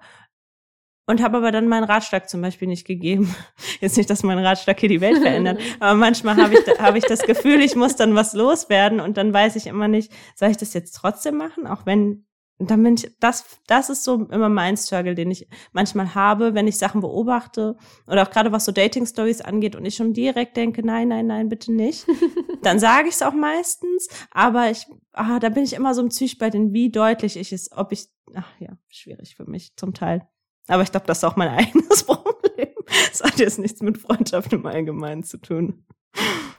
und habe aber dann meinen Ratschlag zum Beispiel nicht gegeben. Jetzt nicht, dass mein Ratschlag hier die Welt verändert, aber manchmal habe ich, hab ich das Gefühl, ich muss dann was loswerden und dann weiß ich immer nicht, soll ich das jetzt trotzdem machen, auch wenn dann bin ich, das, das ist so immer mein Struggle, den ich manchmal habe, wenn ich Sachen beobachte oder auch gerade was so Dating-Stories angeht und ich schon direkt denke, nein, nein, nein, bitte nicht. dann sage ich es auch meistens, aber ich, ah, da bin ich immer so im Zwiespalt, in wie deutlich ich es, ob ich, ach ja, schwierig für mich zum Teil. Aber ich glaube, das ist auch mein eigenes Problem. Das hat jetzt nichts mit Freundschaft im Allgemeinen zu tun.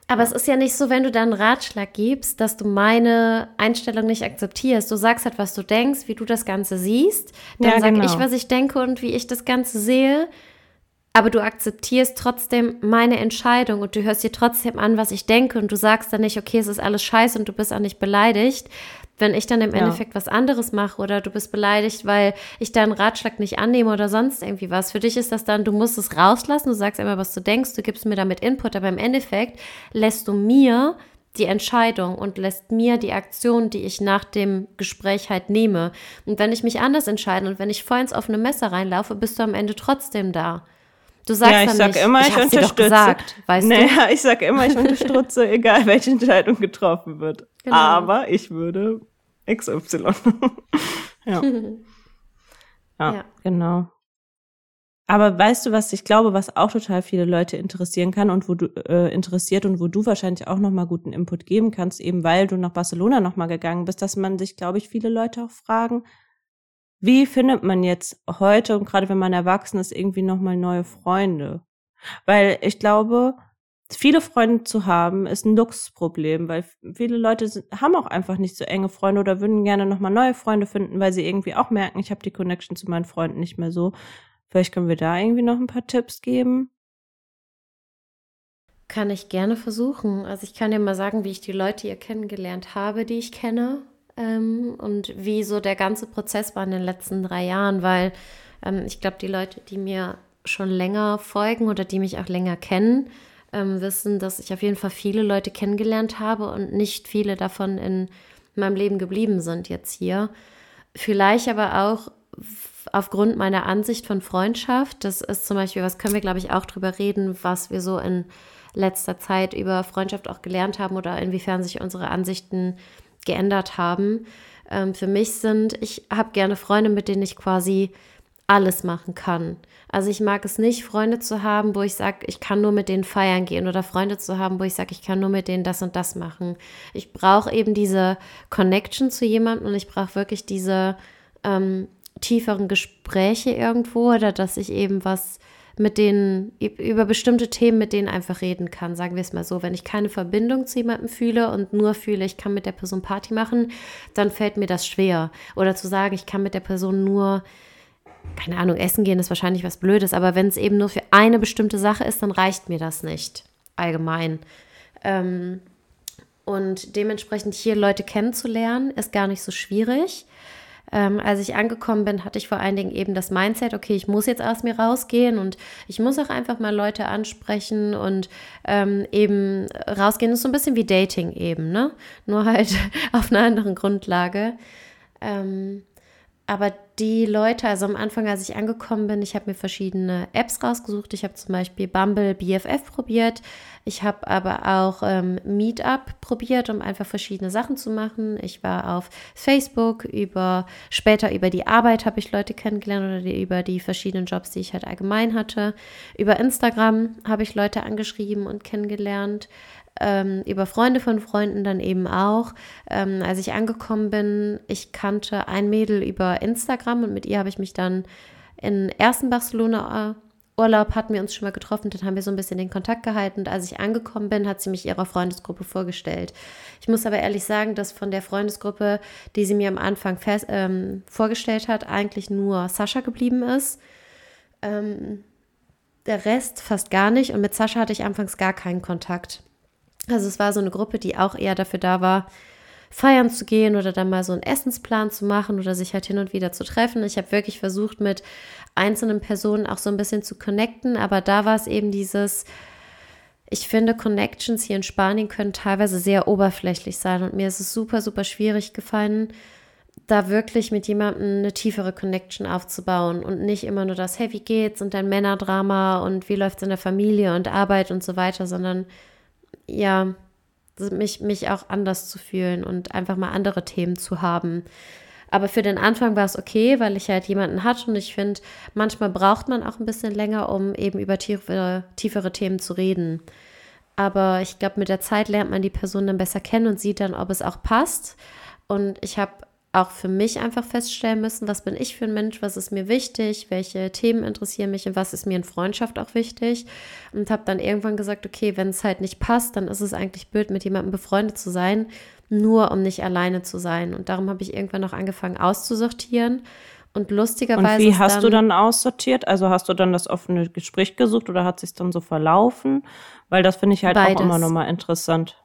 Aber es ist ja nicht so, wenn du dann einen Ratschlag gibst, dass du meine Einstellung nicht akzeptierst. Du sagst halt, was du denkst, wie du das Ganze siehst. Dann ja, sage genau. ich, was ich denke und wie ich das Ganze sehe. Aber du akzeptierst trotzdem meine Entscheidung und du hörst dir trotzdem an, was ich denke und du sagst dann nicht, okay, es ist alles scheiße und du bist auch nicht beleidigt, wenn ich dann im ja. Endeffekt was anderes mache oder du bist beleidigt, weil ich deinen Ratschlag nicht annehme oder sonst irgendwie was. Für dich ist das dann, du musst es rauslassen, du sagst immer, was du denkst, du gibst mir damit Input, aber im Endeffekt lässt du mir die Entscheidung und lässt mir die Aktion, die ich nach dem Gespräch halt nehme. Und wenn ich mich anders entscheide und wenn ich voll ins offene Messer reinlaufe, bist du am Ende trotzdem da. Du sagst ja, ich sag nicht, immer, ich, ich unterstütze. Gesagt, weißt naja, du? ich sag immer, ich unterstütze, egal welche Entscheidung getroffen wird. Genau. Aber ich würde XY. ja. ja. ja, genau. Aber weißt du, was ich glaube, was auch total viele Leute interessieren kann und wo du äh, interessiert und wo du wahrscheinlich auch noch mal guten Input geben kannst, eben weil du nach Barcelona noch mal gegangen bist, dass man sich, glaube ich, viele Leute auch fragen, wie findet man jetzt heute und gerade wenn man erwachsen ist irgendwie noch mal neue Freunde? Weil ich glaube, viele Freunde zu haben, ist ein Luxusproblem, weil viele Leute sind, haben auch einfach nicht so enge Freunde oder würden gerne nochmal neue Freunde finden, weil sie irgendwie auch merken, ich habe die Connection zu meinen Freunden nicht mehr so. Vielleicht können wir da irgendwie noch ein paar Tipps geben. Kann ich gerne versuchen. Also ich kann dir mal sagen, wie ich die Leute hier kennengelernt habe, die ich kenne ähm, und wie so der ganze Prozess war in den letzten drei Jahren, weil ähm, ich glaube, die Leute, die mir schon länger folgen oder die mich auch länger kennen, ähm, wissen, dass ich auf jeden Fall viele Leute kennengelernt habe und nicht viele davon in meinem Leben geblieben sind jetzt hier. Vielleicht aber auch aufgrund meiner Ansicht von Freundschaft. Das ist zum Beispiel, was können wir, glaube ich, auch drüber reden, was wir so in letzter Zeit über Freundschaft auch gelernt haben oder inwiefern sich unsere Ansichten geändert haben. Ähm, für mich sind, ich habe gerne Freunde, mit denen ich quasi alles machen kann. Also ich mag es nicht, Freunde zu haben, wo ich sage, ich kann nur mit denen feiern gehen oder Freunde zu haben, wo ich sage, ich kann nur mit denen das und das machen. Ich brauche eben diese Connection zu jemandem und ich brauche wirklich diese ähm, tieferen Gespräche irgendwo oder dass ich eben was mit denen, über bestimmte Themen mit denen einfach reden kann, sagen wir es mal so. Wenn ich keine Verbindung zu jemandem fühle und nur fühle, ich kann mit der Person Party machen, dann fällt mir das schwer. Oder zu sagen, ich kann mit der Person nur keine Ahnung, essen gehen ist wahrscheinlich was Blödes, aber wenn es eben nur für eine bestimmte Sache ist, dann reicht mir das nicht allgemein. Ähm, und dementsprechend hier Leute kennenzulernen, ist gar nicht so schwierig. Ähm, als ich angekommen bin, hatte ich vor allen Dingen eben das Mindset, okay, ich muss jetzt aus mir rausgehen und ich muss auch einfach mal Leute ansprechen und ähm, eben rausgehen. Das ist so ein bisschen wie Dating eben, ne? Nur halt auf einer anderen Grundlage. Ähm, aber die Leute, also am Anfang, als ich angekommen bin, ich habe mir verschiedene Apps rausgesucht. Ich habe zum Beispiel Bumble BFF probiert. Ich habe aber auch ähm, Meetup probiert, um einfach verschiedene Sachen zu machen. Ich war auf Facebook, über später über die Arbeit habe ich Leute kennengelernt oder die, über die verschiedenen Jobs, die ich halt allgemein hatte. Über Instagram habe ich Leute angeschrieben und kennengelernt ähm, über Freunde von Freunden dann eben auch. Ähm, als ich angekommen bin, ich kannte ein Mädel über Instagram und mit ihr habe ich mich dann in ersten Barcelona Urlaub hatten wir uns schon mal getroffen, dann haben wir so ein bisschen den Kontakt gehalten. Und als ich angekommen bin, hat sie mich ihrer Freundesgruppe vorgestellt. Ich muss aber ehrlich sagen, dass von der Freundesgruppe, die sie mir am Anfang ähm, vorgestellt hat, eigentlich nur Sascha geblieben ist. Ähm, der Rest fast gar nicht. Und mit Sascha hatte ich anfangs gar keinen Kontakt. Also es war so eine Gruppe, die auch eher dafür da war, feiern zu gehen oder dann mal so einen Essensplan zu machen oder sich halt hin und wieder zu treffen. Ich habe wirklich versucht, mit einzelnen Personen auch so ein bisschen zu connecten, aber da war es eben dieses, ich finde, Connections hier in Spanien können teilweise sehr oberflächlich sein und mir ist es super, super schwierig gefallen, da wirklich mit jemandem eine tiefere Connection aufzubauen und nicht immer nur das, hey, wie geht's und dein Männerdrama und wie läuft's in der Familie und Arbeit und so weiter, sondern ja, mich, mich auch anders zu fühlen und einfach mal andere Themen zu haben. Aber für den Anfang war es okay, weil ich halt jemanden hatte und ich finde, manchmal braucht man auch ein bisschen länger, um eben über tiefere, tiefere Themen zu reden. Aber ich glaube, mit der Zeit lernt man die Person dann besser kennen und sieht dann, ob es auch passt. Und ich habe auch für mich einfach feststellen müssen, was bin ich für ein Mensch, was ist mir wichtig, welche Themen interessieren mich und was ist mir in Freundschaft auch wichtig. Und habe dann irgendwann gesagt, okay, wenn es halt nicht passt, dann ist es eigentlich blöd, mit jemandem befreundet zu sein, nur um nicht alleine zu sein. Und darum habe ich irgendwann noch angefangen auszusortieren. Und lustigerweise. Und wie hast du dann aussortiert? Also hast du dann das offene Gespräch gesucht oder hat sich dann so verlaufen? Weil das finde ich halt beides. auch immer nochmal interessant.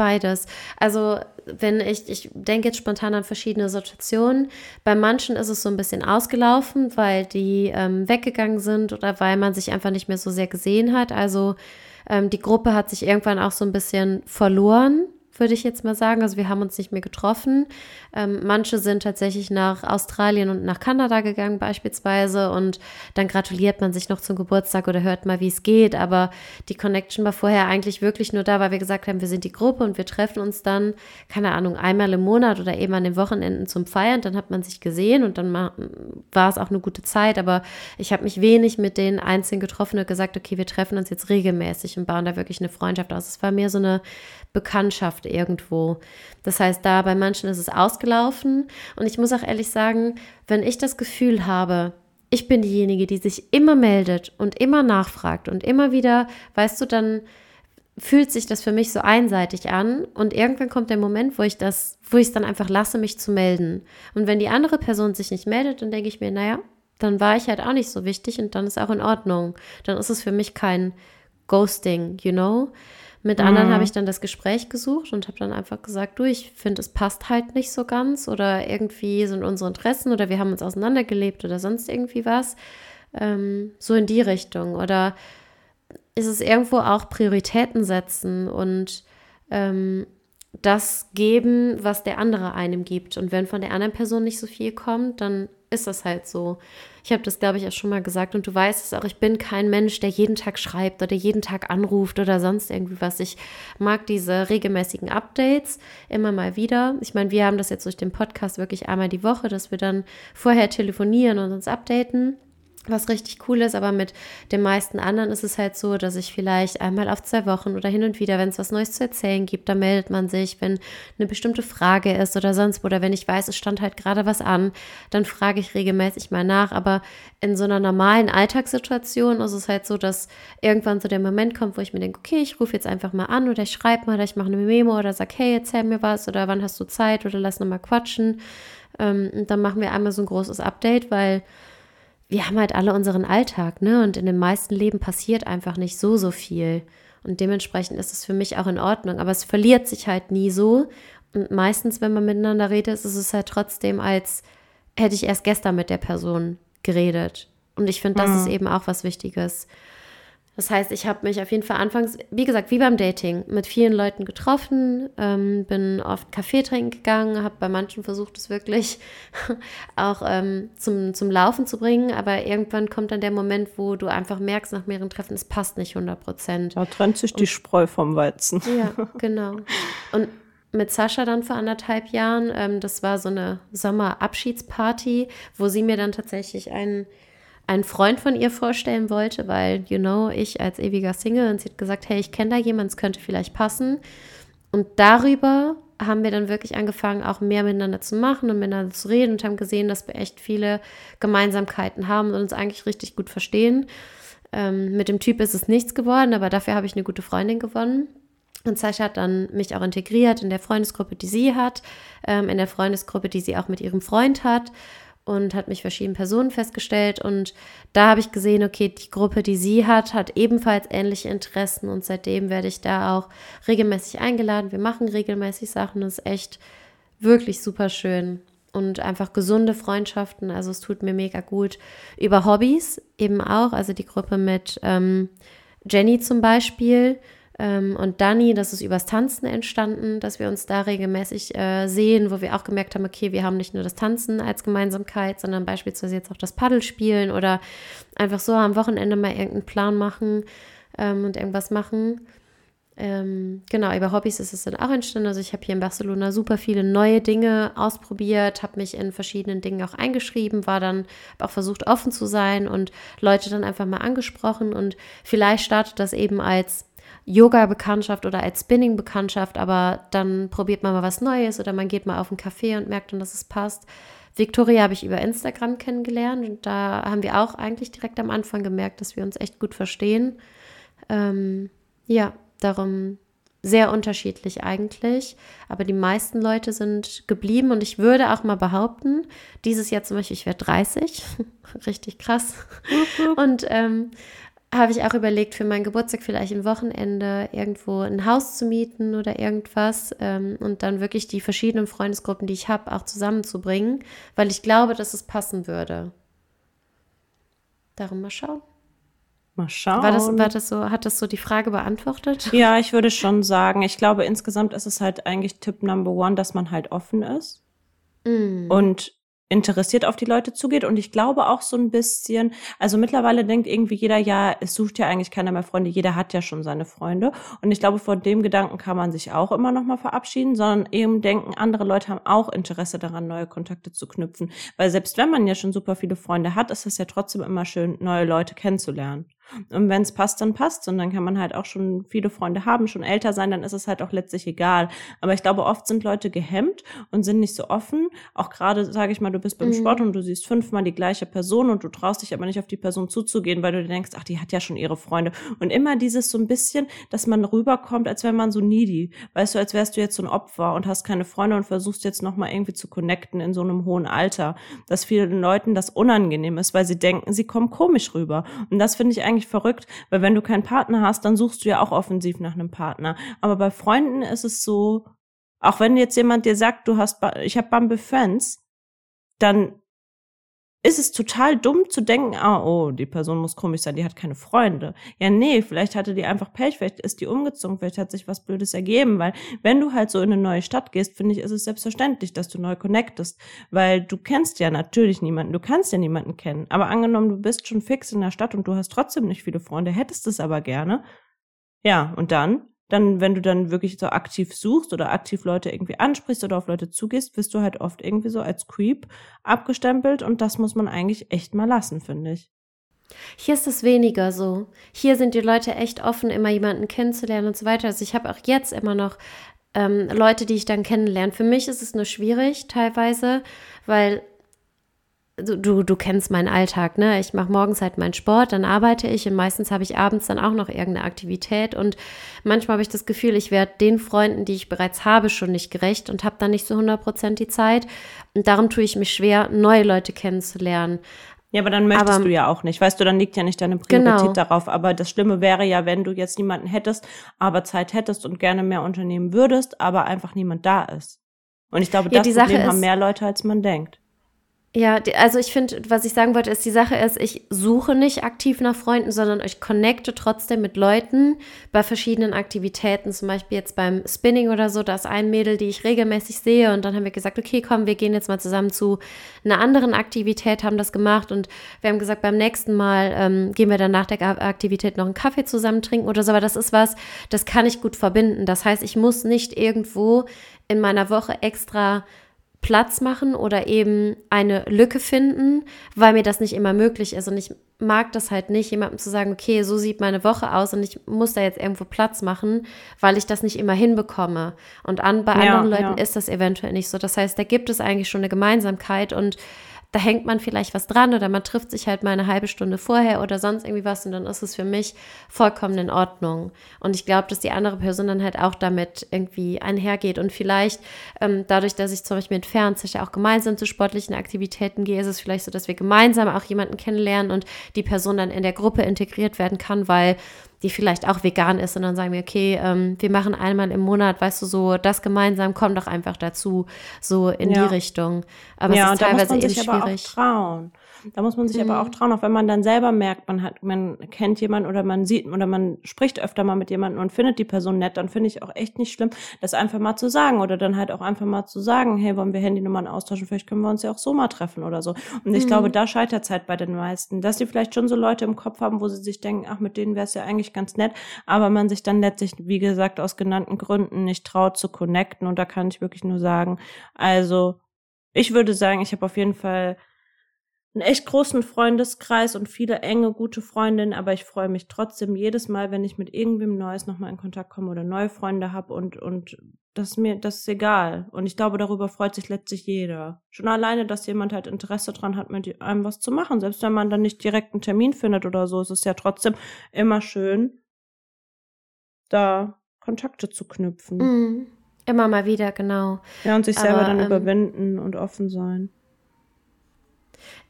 Beides. Also, wenn ich, ich denke jetzt spontan an verschiedene Situationen. Bei manchen ist es so ein bisschen ausgelaufen, weil die ähm, weggegangen sind oder weil man sich einfach nicht mehr so sehr gesehen hat. Also, ähm, die Gruppe hat sich irgendwann auch so ein bisschen verloren würde ich jetzt mal sagen. Also wir haben uns nicht mehr getroffen. Ähm, manche sind tatsächlich nach Australien und nach Kanada gegangen beispielsweise und dann gratuliert man sich noch zum Geburtstag oder hört mal, wie es geht. Aber die Connection war vorher eigentlich wirklich nur da, weil wir gesagt haben, wir sind die Gruppe und wir treffen uns dann, keine Ahnung, einmal im Monat oder eben an den Wochenenden zum Feiern. Dann hat man sich gesehen und dann war es auch eine gute Zeit. Aber ich habe mich wenig mit den Einzelnen getroffen und gesagt, okay, wir treffen uns jetzt regelmäßig und bauen da wirklich eine Freundschaft aus. Es war mehr so eine Bekanntschaft irgendwo. Das heißt, da bei manchen ist es ausgelaufen. Und ich muss auch ehrlich sagen, wenn ich das Gefühl habe, ich bin diejenige, die sich immer meldet und immer nachfragt und immer wieder, weißt du, dann fühlt sich das für mich so einseitig an und irgendwann kommt der Moment, wo ich das, wo ich es dann einfach lasse, mich zu melden. Und wenn die andere Person sich nicht meldet, dann denke ich mir, naja, dann war ich halt auch nicht so wichtig und dann ist auch in Ordnung. Dann ist es für mich kein Ghosting, you know? Mit mhm. anderen habe ich dann das Gespräch gesucht und habe dann einfach gesagt, du, ich finde, es passt halt nicht so ganz oder irgendwie sind unsere Interessen oder wir haben uns auseinandergelebt oder sonst irgendwie was. Ähm, so in die Richtung. Oder ist es irgendwo auch Prioritäten setzen und ähm, das geben, was der andere einem gibt. Und wenn von der anderen Person nicht so viel kommt, dann ist das halt so. Ich habe das, glaube ich, auch schon mal gesagt und du weißt es auch, ich bin kein Mensch, der jeden Tag schreibt oder jeden Tag anruft oder sonst irgendwie was. Ich mag diese regelmäßigen Updates immer mal wieder. Ich meine, wir haben das jetzt durch den Podcast wirklich einmal die Woche, dass wir dann vorher telefonieren und uns updaten was richtig cool ist, aber mit den meisten anderen ist es halt so, dass ich vielleicht einmal auf zwei Wochen oder hin und wieder, wenn es was Neues zu erzählen gibt, da meldet man sich, wenn eine bestimmte Frage ist oder sonst oder wenn ich weiß, es stand halt gerade was an, dann frage ich regelmäßig mal nach, aber in so einer normalen Alltagssituation ist es halt so, dass irgendwann so der Moment kommt, wo ich mir denke, okay, ich rufe jetzt einfach mal an oder ich schreibe mal oder ich mache eine Memo oder sage, hey, erzähl mir was oder wann hast du Zeit oder lass nochmal quatschen. Ähm, und dann machen wir einmal so ein großes Update, weil wir haben halt alle unseren Alltag, ne? Und in den meisten Leben passiert einfach nicht so, so viel. Und dementsprechend ist es für mich auch in Ordnung. Aber es verliert sich halt nie so. Und meistens, wenn man miteinander redet, ist es halt trotzdem, als hätte ich erst gestern mit der Person geredet. Und ich finde, das mhm. ist eben auch was Wichtiges. Das heißt, ich habe mich auf jeden Fall anfangs, wie gesagt, wie beim Dating, mit vielen Leuten getroffen, ähm, bin oft Kaffee trinken gegangen, habe bei manchen versucht, es wirklich auch ähm, zum, zum Laufen zu bringen, aber irgendwann kommt dann der Moment, wo du einfach merkst nach mehreren Treffen, es passt nicht 100 Prozent. Da trennt sich Und, die Spreu vom Weizen. Ja, genau. Und mit Sascha dann vor anderthalb Jahren, ähm, das war so eine Sommerabschiedsparty, wo sie mir dann tatsächlich einen einen Freund von ihr vorstellen wollte, weil, you know, ich als ewiger Single und sie hat gesagt, hey, ich kenne da jemanden, es könnte vielleicht passen. Und darüber haben wir dann wirklich angefangen, auch mehr miteinander zu machen und miteinander zu reden und haben gesehen, dass wir echt viele Gemeinsamkeiten haben und uns eigentlich richtig gut verstehen. Ähm, mit dem Typ ist es nichts geworden, aber dafür habe ich eine gute Freundin gewonnen. Und Sascha hat dann mich auch integriert in der Freundesgruppe, die sie hat, ähm, in der Freundesgruppe, die sie auch mit ihrem Freund hat und hat mich verschiedene Personen festgestellt. Und da habe ich gesehen, okay, die Gruppe, die sie hat, hat ebenfalls ähnliche Interessen. Und seitdem werde ich da auch regelmäßig eingeladen. Wir machen regelmäßig Sachen. Das ist echt wirklich super schön. Und einfach gesunde Freundschaften. Also es tut mir mega gut. Über Hobbys eben auch. Also die Gruppe mit ähm, Jenny zum Beispiel und Dani, das ist übers Tanzen entstanden, dass wir uns da regelmäßig äh, sehen, wo wir auch gemerkt haben, okay, wir haben nicht nur das Tanzen als Gemeinsamkeit, sondern beispielsweise jetzt auch das Paddelspielen oder einfach so am Wochenende mal irgendeinen Plan machen ähm, und irgendwas machen. Ähm, genau, über Hobbys ist es dann auch entstanden. Also ich habe hier in Barcelona super viele neue Dinge ausprobiert, habe mich in verschiedenen Dingen auch eingeschrieben, war dann auch versucht offen zu sein und Leute dann einfach mal angesprochen und vielleicht startet das eben als Yoga-Bekanntschaft oder als Spinning-Bekanntschaft, aber dann probiert man mal was Neues oder man geht mal auf einen Café und merkt dann, dass es passt. Victoria habe ich über Instagram kennengelernt und da haben wir auch eigentlich direkt am Anfang gemerkt, dass wir uns echt gut verstehen. Ähm, ja, darum sehr unterschiedlich eigentlich, aber die meisten Leute sind geblieben und ich würde auch mal behaupten, dieses Jahr zum Beispiel, ich werde 30, richtig krass. und ähm, habe ich auch überlegt, für meinen Geburtstag vielleicht ein Wochenende irgendwo ein Haus zu mieten oder irgendwas ähm, und dann wirklich die verschiedenen Freundesgruppen, die ich habe, auch zusammenzubringen, weil ich glaube, dass es passen würde. Darum mal schauen. Mal schauen. War das, war das so, hat das so die Frage beantwortet? Ja, ich würde schon sagen, ich glaube, insgesamt ist es halt eigentlich Tipp Number One, dass man halt offen ist. Mm. Und interessiert auf die Leute zugeht. Und ich glaube auch so ein bisschen, also mittlerweile denkt irgendwie jeder, ja, es sucht ja eigentlich keiner mehr Freunde, jeder hat ja schon seine Freunde. Und ich glaube, von dem Gedanken kann man sich auch immer noch mal verabschieden, sondern eben denken, andere Leute haben auch Interesse daran, neue Kontakte zu knüpfen. Weil selbst wenn man ja schon super viele Freunde hat, ist es ja trotzdem immer schön, neue Leute kennenzulernen. Und wenn es passt, dann passt. Und dann kann man halt auch schon viele Freunde haben, schon älter sein, dann ist es halt auch letztlich egal. Aber ich glaube, oft sind Leute gehemmt und sind nicht so offen. Auch gerade, sage ich mal, du bist beim mhm. Sport und du siehst fünfmal die gleiche Person und du traust dich aber nicht auf die Person zuzugehen, weil du dir denkst, ach, die hat ja schon ihre Freunde. Und immer dieses so ein bisschen, dass man rüberkommt, als wäre man so needy. Weißt du, als wärst du jetzt so ein Opfer und hast keine Freunde und versuchst jetzt nochmal irgendwie zu connecten in so einem hohen Alter. Dass vielen Leuten das unangenehm ist, weil sie denken, sie kommen komisch rüber. Und das finde ich eigentlich eigentlich verrückt, weil wenn du keinen Partner hast, dann suchst du ja auch offensiv nach einem Partner. Aber bei Freunden ist es so, auch wenn jetzt jemand dir sagt, du hast, ich habe Bumble Friends, dann ist es total dumm zu denken, ah, oh, die Person muss komisch sein, die hat keine Freunde. Ja, nee, vielleicht hatte die einfach Pech, vielleicht ist die umgezogen, vielleicht hat sich was Blödes ergeben, weil wenn du halt so in eine neue Stadt gehst, finde ich, ist es selbstverständlich, dass du neu connectest, weil du kennst ja natürlich niemanden, du kannst ja niemanden kennen. Aber angenommen, du bist schon fix in der Stadt und du hast trotzdem nicht viele Freunde, hättest es aber gerne. Ja, und dann dann, wenn du dann wirklich so aktiv suchst oder aktiv Leute irgendwie ansprichst oder auf Leute zugehst, wirst du halt oft irgendwie so als Creep abgestempelt und das muss man eigentlich echt mal lassen, finde ich. Hier ist es weniger so. Hier sind die Leute echt offen, immer jemanden kennenzulernen und so weiter. Also ich habe auch jetzt immer noch ähm, Leute, die ich dann kennenlerne. Für mich ist es nur schwierig teilweise, weil du, du kennst meinen Alltag, ne? Ich mache morgens halt meinen Sport, dann arbeite ich und meistens habe ich abends dann auch noch irgendeine Aktivität und manchmal habe ich das Gefühl, ich werde den Freunden, die ich bereits habe, schon nicht gerecht und habe dann nicht so 100% die Zeit und darum tue ich mich schwer, neue Leute kennenzulernen. Ja, aber dann möchtest aber, du ja auch nicht. Weißt du, dann liegt ja nicht deine Priorität genau. darauf. Aber das Schlimme wäre ja, wenn du jetzt niemanden hättest, aber Zeit hättest und gerne mehr unternehmen würdest, aber einfach niemand da ist. Und ich glaube, ja, das Problem haben mehr Leute, als man denkt. Ja, also ich finde, was ich sagen wollte, ist, die Sache ist, ich suche nicht aktiv nach Freunden, sondern ich connecte trotzdem mit Leuten bei verschiedenen Aktivitäten. Zum Beispiel jetzt beim Spinning oder so, da ist ein Mädel, die ich regelmäßig sehe und dann haben wir gesagt, okay, komm, wir gehen jetzt mal zusammen zu einer anderen Aktivität, haben das gemacht und wir haben gesagt, beim nächsten Mal ähm, gehen wir dann nach der Aktivität noch einen Kaffee zusammen trinken oder so, aber das ist was, das kann ich gut verbinden. Das heißt, ich muss nicht irgendwo in meiner Woche extra Platz machen oder eben eine Lücke finden, weil mir das nicht immer möglich ist. Und ich mag das halt nicht, jemandem zu sagen, okay, so sieht meine Woche aus und ich muss da jetzt irgendwo Platz machen, weil ich das nicht immer hinbekomme. Und an, bei ja, anderen Leuten ja. ist das eventuell nicht so. Das heißt, da gibt es eigentlich schon eine Gemeinsamkeit und da hängt man vielleicht was dran oder man trifft sich halt mal eine halbe Stunde vorher oder sonst irgendwie was und dann ist es für mich vollkommen in Ordnung. Und ich glaube, dass die andere Person dann halt auch damit irgendwie einhergeht und vielleicht ähm, dadurch, dass ich zum Beispiel mit Fernsicht auch gemeinsam zu sportlichen Aktivitäten gehe, ist es vielleicht so, dass wir gemeinsam auch jemanden kennenlernen und die Person dann in der Gruppe integriert werden kann, weil die vielleicht auch vegan ist und dann sagen wir, okay, ähm, wir machen einmal im Monat, weißt du, so das gemeinsam, komm doch einfach dazu, so in ja. die Richtung. Aber ja, es ist teilweise eben schwierig. Da muss man sich mhm. aber auch mhm. trauen, auch wenn man dann selber merkt, man hat, man kennt jemanden oder man sieht oder man spricht öfter mal mit jemandem und findet die Person nett, dann finde ich auch echt nicht schlimm, das einfach mal zu sagen oder dann halt auch einfach mal zu sagen, hey, wollen wir Handynummern austauschen, vielleicht können wir uns ja auch so mal treffen oder so. Und ich mhm. glaube, da scheitert es halt bei den meisten, dass sie vielleicht schon so Leute im Kopf haben, wo sie sich denken, ach, mit denen wäre es ja eigentlich ganz nett, aber man sich dann letztlich, wie gesagt, aus genannten Gründen nicht traut zu connecten und da kann ich wirklich nur sagen, also ich würde sagen, ich habe auf jeden Fall einen echt großen Freundeskreis und viele enge, gute Freundinnen, aber ich freue mich trotzdem jedes Mal, wenn ich mit irgendwem Neues nochmal in Kontakt komme oder neue Freunde habe und, und das ist mir, das ist egal. Und ich glaube, darüber freut sich letztlich jeder. Schon alleine, dass jemand halt Interesse dran hat, mit einem was zu machen. Selbst wenn man dann nicht direkt einen Termin findet oder so, ist es ja trotzdem immer schön, da Kontakte zu knüpfen. Mm, immer mal wieder, genau. Ja, und sich selber dann ähm, überwinden und offen sein.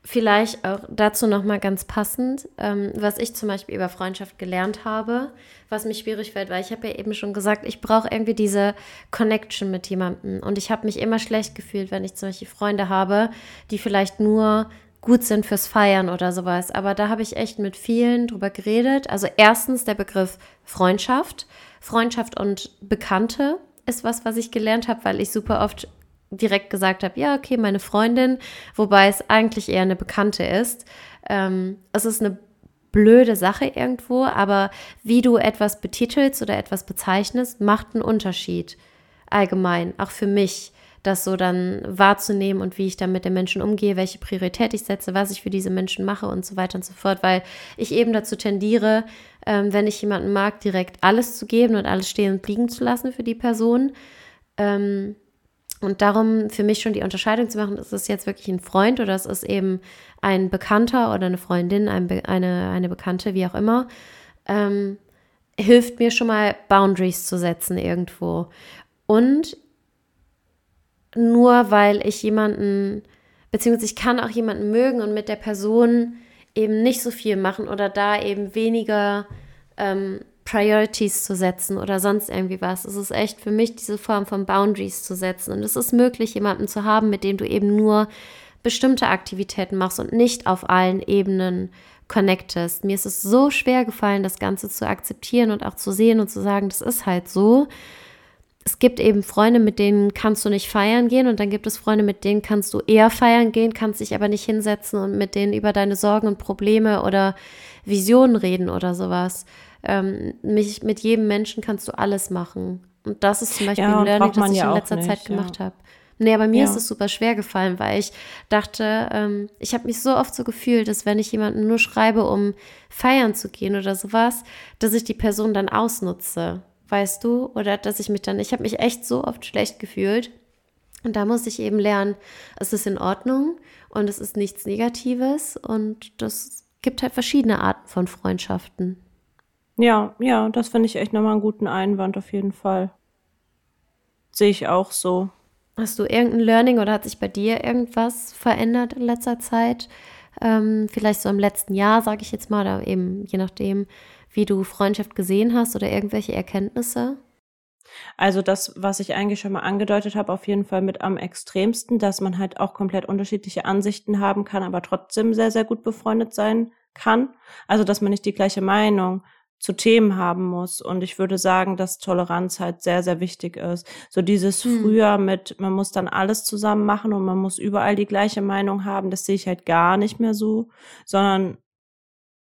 Vielleicht auch dazu nochmal ganz passend, ähm, was ich zum Beispiel über Freundschaft gelernt habe, was mich schwierig fällt, weil ich habe ja eben schon gesagt, ich brauche irgendwie diese Connection mit jemandem. Und ich habe mich immer schlecht gefühlt, wenn ich zum Beispiel Freunde habe, die vielleicht nur gut sind fürs Feiern oder sowas. Aber da habe ich echt mit vielen drüber geredet. Also erstens der Begriff Freundschaft. Freundschaft und Bekannte ist was, was ich gelernt habe, weil ich super oft direkt gesagt habe, ja, okay, meine Freundin, wobei es eigentlich eher eine Bekannte ist. Ähm, es ist eine blöde Sache irgendwo, aber wie du etwas betitelst oder etwas bezeichnest, macht einen Unterschied. Allgemein, auch für mich, das so dann wahrzunehmen und wie ich dann mit den Menschen umgehe, welche Priorität ich setze, was ich für diese Menschen mache und so weiter und so fort, weil ich eben dazu tendiere, ähm, wenn ich jemanden mag, direkt alles zu geben und alles stehen und liegen zu lassen für die Person. Ähm, und darum für mich schon die Unterscheidung zu machen, ist es jetzt wirklich ein Freund oder ist es eben ein Bekannter oder eine Freundin, ein Be eine, eine Bekannte, wie auch immer, ähm, hilft mir schon mal Boundaries zu setzen irgendwo. Und nur weil ich jemanden, beziehungsweise ich kann auch jemanden mögen und mit der Person eben nicht so viel machen oder da eben weniger ähm, Priorities zu setzen oder sonst irgendwie was. Es ist echt für mich diese Form von Boundaries zu setzen. Und es ist möglich, jemanden zu haben, mit dem du eben nur bestimmte Aktivitäten machst und nicht auf allen Ebenen connectest. Mir ist es so schwer gefallen, das Ganze zu akzeptieren und auch zu sehen und zu sagen, das ist halt so. Es gibt eben Freunde, mit denen kannst du nicht feiern gehen und dann gibt es Freunde, mit denen kannst du eher feiern gehen, kannst dich aber nicht hinsetzen und mit denen über deine Sorgen und Probleme oder Visionen reden oder sowas. Ähm, mich, mit jedem Menschen kannst du alles machen. Und das ist zum Beispiel ja, ein Learning, das ich ja in letzter nicht, Zeit gemacht ja. habe. Nee, aber mir ja. ist es super schwer gefallen, weil ich dachte, ähm, ich habe mich so oft so gefühlt, dass wenn ich jemanden nur schreibe, um feiern zu gehen oder sowas, dass ich die Person dann ausnutze, weißt du? Oder dass ich mich dann, ich habe mich echt so oft schlecht gefühlt. Und da muss ich eben lernen, es ist in Ordnung und es ist nichts Negatives und das gibt halt verschiedene Arten von Freundschaften. Ja, ja, das finde ich echt nochmal einen guten Einwand auf jeden Fall. Sehe ich auch so. Hast du irgendein Learning oder hat sich bei dir irgendwas verändert in letzter Zeit? Ähm, vielleicht so im letzten Jahr, sage ich jetzt mal, oder eben je nachdem, wie du Freundschaft gesehen hast oder irgendwelche Erkenntnisse? Also das, was ich eigentlich schon mal angedeutet habe, auf jeden Fall mit am extremsten, dass man halt auch komplett unterschiedliche Ansichten haben kann, aber trotzdem sehr, sehr gut befreundet sein kann. Also dass man nicht die gleiche Meinung zu Themen haben muss. Und ich würde sagen, dass Toleranz halt sehr, sehr wichtig ist. So dieses hm. früher mit, man muss dann alles zusammen machen und man muss überall die gleiche Meinung haben, das sehe ich halt gar nicht mehr so, sondern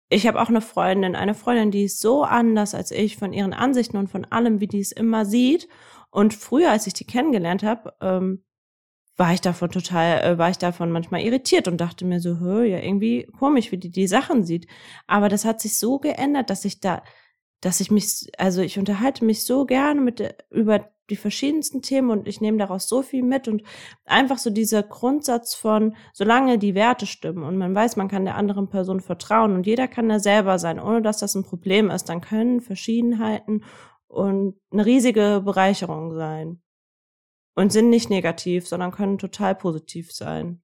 ich habe auch eine Freundin, eine Freundin, die ist so anders als ich von ihren Ansichten und von allem, wie die es immer sieht. Und früher, als ich die kennengelernt habe, ähm, war ich davon total, äh, war ich davon manchmal irritiert und dachte mir so, hör, ja, irgendwie komisch, wie die die Sachen sieht. Aber das hat sich so geändert, dass ich da, dass ich mich, also ich unterhalte mich so gerne mit über die verschiedensten Themen und ich nehme daraus so viel mit und einfach so dieser Grundsatz von, solange die Werte stimmen und man weiß, man kann der anderen Person vertrauen und jeder kann da selber sein, ohne dass das ein Problem ist, dann können Verschiedenheiten und eine riesige Bereicherung sein und sind nicht negativ, sondern können total positiv sein.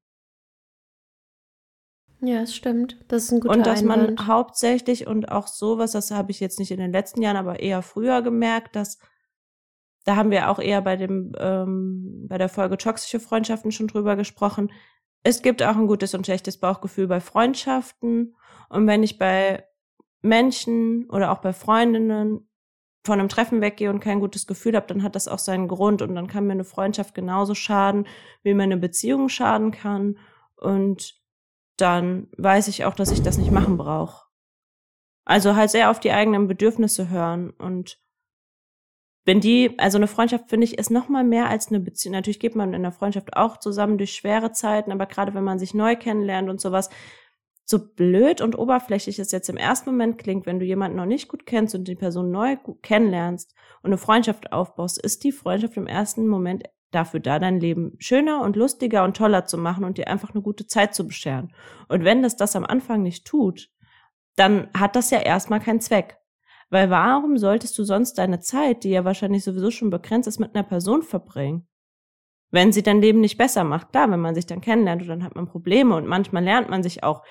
Ja, es stimmt. Das ist ein guter Und dass Einwand. man hauptsächlich und auch sowas, das habe ich jetzt nicht in den letzten Jahren, aber eher früher gemerkt, dass da haben wir auch eher bei dem ähm, bei der Folge toxische Freundschaften schon drüber gesprochen. Es gibt auch ein gutes und schlechtes Bauchgefühl bei Freundschaften und wenn ich bei Menschen oder auch bei Freundinnen von einem Treffen weggehe und kein gutes Gefühl habe, dann hat das auch seinen Grund und dann kann mir eine Freundschaft genauso schaden, wie mir eine Beziehung schaden kann und dann weiß ich auch, dass ich das nicht machen brauche. Also halt sehr auf die eigenen Bedürfnisse hören und wenn die, also eine Freundschaft finde ich ist noch mal mehr als eine Beziehung. Natürlich geht man in der Freundschaft auch zusammen durch schwere Zeiten, aber gerade wenn man sich neu kennenlernt und sowas, so blöd und oberflächlich es jetzt im ersten Moment klingt, wenn du jemanden noch nicht gut kennst und die Person neu kennenlernst und eine Freundschaft aufbaust, ist die Freundschaft im ersten Moment dafür da, dein Leben schöner und lustiger und toller zu machen und dir einfach eine gute Zeit zu bescheren. Und wenn das das am Anfang nicht tut, dann hat das ja erstmal keinen Zweck. Weil warum solltest du sonst deine Zeit, die ja wahrscheinlich sowieso schon begrenzt ist, mit einer Person verbringen? Wenn sie dein Leben nicht besser macht. Klar, wenn man sich dann kennenlernt und dann hat man Probleme und manchmal lernt man sich auch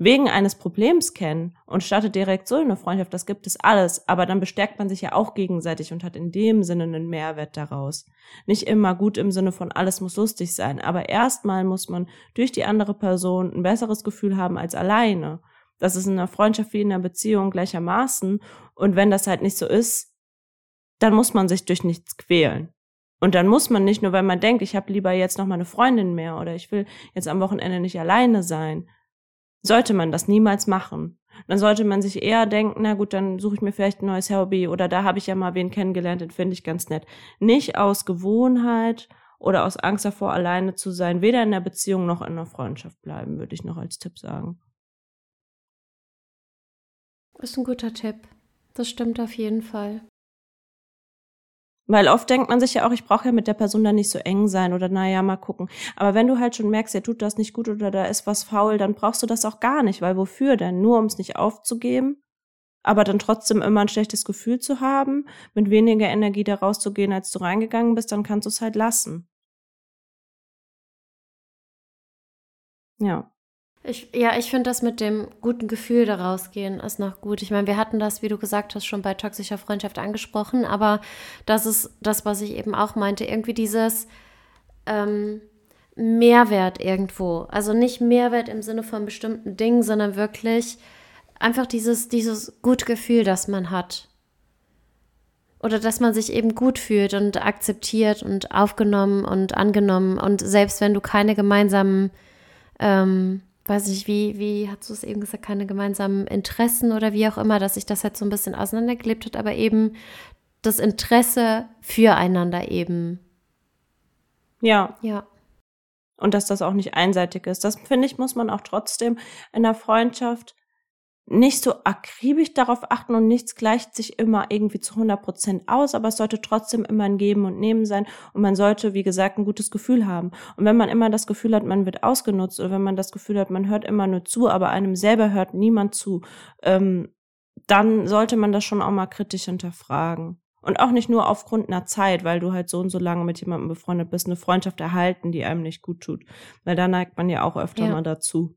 wegen eines Problems kennen und startet direkt so eine Freundschaft, das gibt es alles, aber dann bestärkt man sich ja auch gegenseitig und hat in dem Sinne einen Mehrwert daraus. Nicht immer gut im Sinne von alles muss lustig sein, aber erstmal muss man durch die andere Person ein besseres Gefühl haben als alleine. Das ist in einer Freundschaft wie in einer Beziehung gleichermaßen und wenn das halt nicht so ist, dann muss man sich durch nichts quälen. Und dann muss man nicht nur, weil man denkt, ich habe lieber jetzt noch mal eine Freundin mehr oder ich will jetzt am Wochenende nicht alleine sein, sollte man das niemals machen. Dann sollte man sich eher denken, na gut, dann suche ich mir vielleicht ein neues Hobby oder da habe ich ja mal wen kennengelernt, den finde ich ganz nett. Nicht aus Gewohnheit oder aus Angst davor, alleine zu sein, weder in der Beziehung noch in der Freundschaft bleiben, würde ich noch als Tipp sagen. Ist ein guter Tipp. Das stimmt auf jeden Fall. Weil oft denkt man sich ja auch, ich brauche ja mit der Person dann nicht so eng sein oder naja, mal gucken. Aber wenn du halt schon merkst, er tut das nicht gut oder da ist was faul, dann brauchst du das auch gar nicht, weil wofür denn? Nur um es nicht aufzugeben, aber dann trotzdem immer ein schlechtes Gefühl zu haben, mit weniger Energie da rauszugehen, als du reingegangen bist, dann kannst du es halt lassen. Ja. Ich, ja, ich finde das mit dem guten Gefühl da rausgehen ist noch gut. Ich meine, wir hatten das, wie du gesagt hast, schon bei toxischer Freundschaft angesprochen, aber das ist das, was ich eben auch meinte. Irgendwie dieses ähm, Mehrwert irgendwo. Also nicht Mehrwert im Sinne von bestimmten Dingen, sondern wirklich einfach dieses, dieses Gutgefühl, das man hat. Oder dass man sich eben gut fühlt und akzeptiert und aufgenommen und angenommen. Und selbst wenn du keine gemeinsamen, ähm, weiß nicht, wie, wie hast du es eben gesagt, keine gemeinsamen Interessen oder wie auch immer, dass sich das halt so ein bisschen auseinandergelebt hat, aber eben das Interesse füreinander eben. Ja. Ja. Und dass das auch nicht einseitig ist. Das finde ich, muss man auch trotzdem in der Freundschaft nicht so akribisch darauf achten und nichts gleicht sich immer irgendwie zu 100 Prozent aus, aber es sollte trotzdem immer ein Geben und Nehmen sein und man sollte, wie gesagt, ein gutes Gefühl haben. Und wenn man immer das Gefühl hat, man wird ausgenutzt oder wenn man das Gefühl hat, man hört immer nur zu, aber einem selber hört niemand zu, ähm, dann sollte man das schon auch mal kritisch hinterfragen. Und auch nicht nur aufgrund einer Zeit, weil du halt so und so lange mit jemandem befreundet bist, eine Freundschaft erhalten, die einem nicht gut tut. Weil da neigt man ja auch öfter ja. mal dazu.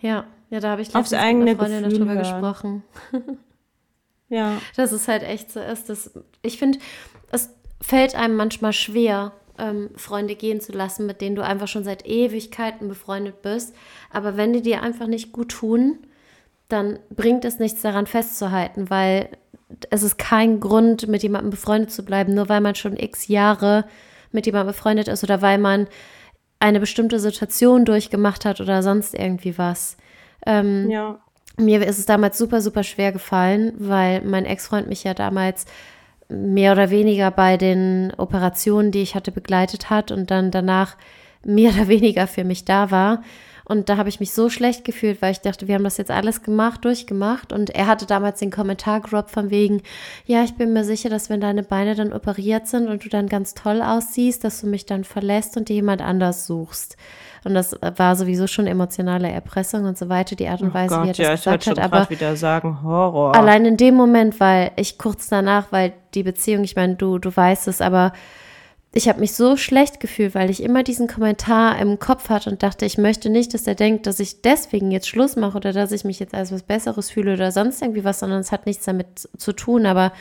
Ja, ja, da habe ich letztens eigene mit einer Freundin darüber gesprochen. ja. Dass es halt echt so ist. Dass, ich finde, es fällt einem manchmal schwer, ähm, Freunde gehen zu lassen, mit denen du einfach schon seit Ewigkeiten befreundet bist. Aber wenn die dir einfach nicht gut tun, dann bringt es nichts daran festzuhalten, weil es ist kein Grund, mit jemandem befreundet zu bleiben, nur weil man schon x Jahre mit jemandem befreundet ist oder weil man eine bestimmte Situation durchgemacht hat oder sonst irgendwie was. Ähm, ja. Mir ist es damals super, super schwer gefallen, weil mein Ex-Freund mich ja damals mehr oder weniger bei den Operationen, die ich hatte, begleitet hat und dann danach mehr oder weniger für mich da war. Und da habe ich mich so schlecht gefühlt, weil ich dachte, wir haben das jetzt alles gemacht, durchgemacht. Und er hatte damals den Kommentar gedroppt von wegen, ja, ich bin mir sicher, dass wenn deine Beine dann operiert sind und du dann ganz toll aussiehst, dass du mich dann verlässt und dir jemand anders suchst. Und das war sowieso schon emotionale Erpressung und so weiter, die Art und oh Weise, Gott, wie er das ja, gesagt ich hat. Aber wieder sagen, Horror. allein in dem Moment, weil ich kurz danach, weil die Beziehung, ich meine, du, du weißt es, aber ich habe mich so schlecht gefühlt, weil ich immer diesen Kommentar im Kopf hatte und dachte, ich möchte nicht, dass er denkt, dass ich deswegen jetzt Schluss mache oder dass ich mich jetzt als was Besseres fühle oder sonst irgendwie was, sondern es hat nichts damit zu tun. Aber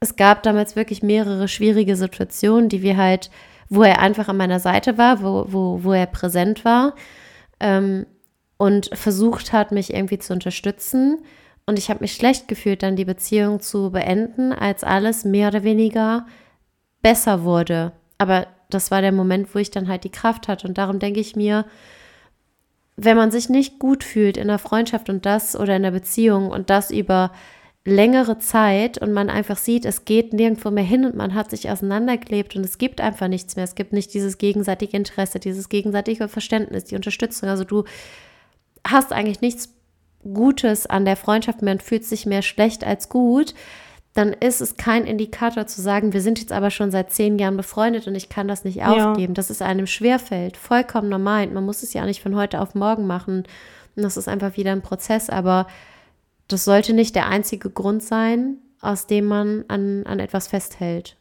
es gab damals wirklich mehrere schwierige Situationen, die wir halt, wo er einfach an meiner Seite war, wo, wo, wo er präsent war ähm, und versucht hat, mich irgendwie zu unterstützen. Und ich habe mich schlecht gefühlt, dann die Beziehung zu beenden, als alles mehr oder weniger besser wurde. Aber das war der Moment, wo ich dann halt die Kraft hatte. Und darum denke ich mir, wenn man sich nicht gut fühlt in der Freundschaft und das oder in der Beziehung und das über längere Zeit und man einfach sieht, es geht nirgendwo mehr hin und man hat sich auseinandergelebt und es gibt einfach nichts mehr. Es gibt nicht dieses gegenseitige Interesse, dieses gegenseitige Verständnis, die Unterstützung. Also du hast eigentlich nichts Gutes an der Freundschaft mehr und fühlst sich mehr schlecht als gut, dann ist es kein Indikator zu sagen, wir sind jetzt aber schon seit zehn Jahren befreundet und ich kann das nicht aufgeben. Ja. Das ist einem schwerfällt. Vollkommen normal. Man muss es ja nicht von heute auf morgen machen. Und das ist einfach wieder ein Prozess. Aber das sollte nicht der einzige Grund sein, aus dem man an, an etwas festhält.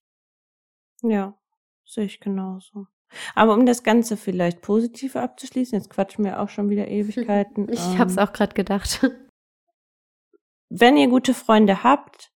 Ja, sehe ich genauso. Aber um das Ganze vielleicht positiv abzuschließen, jetzt quatschen wir auch schon wieder Ewigkeiten. Ich ähm, habe es auch gerade gedacht. Wenn ihr gute Freunde habt,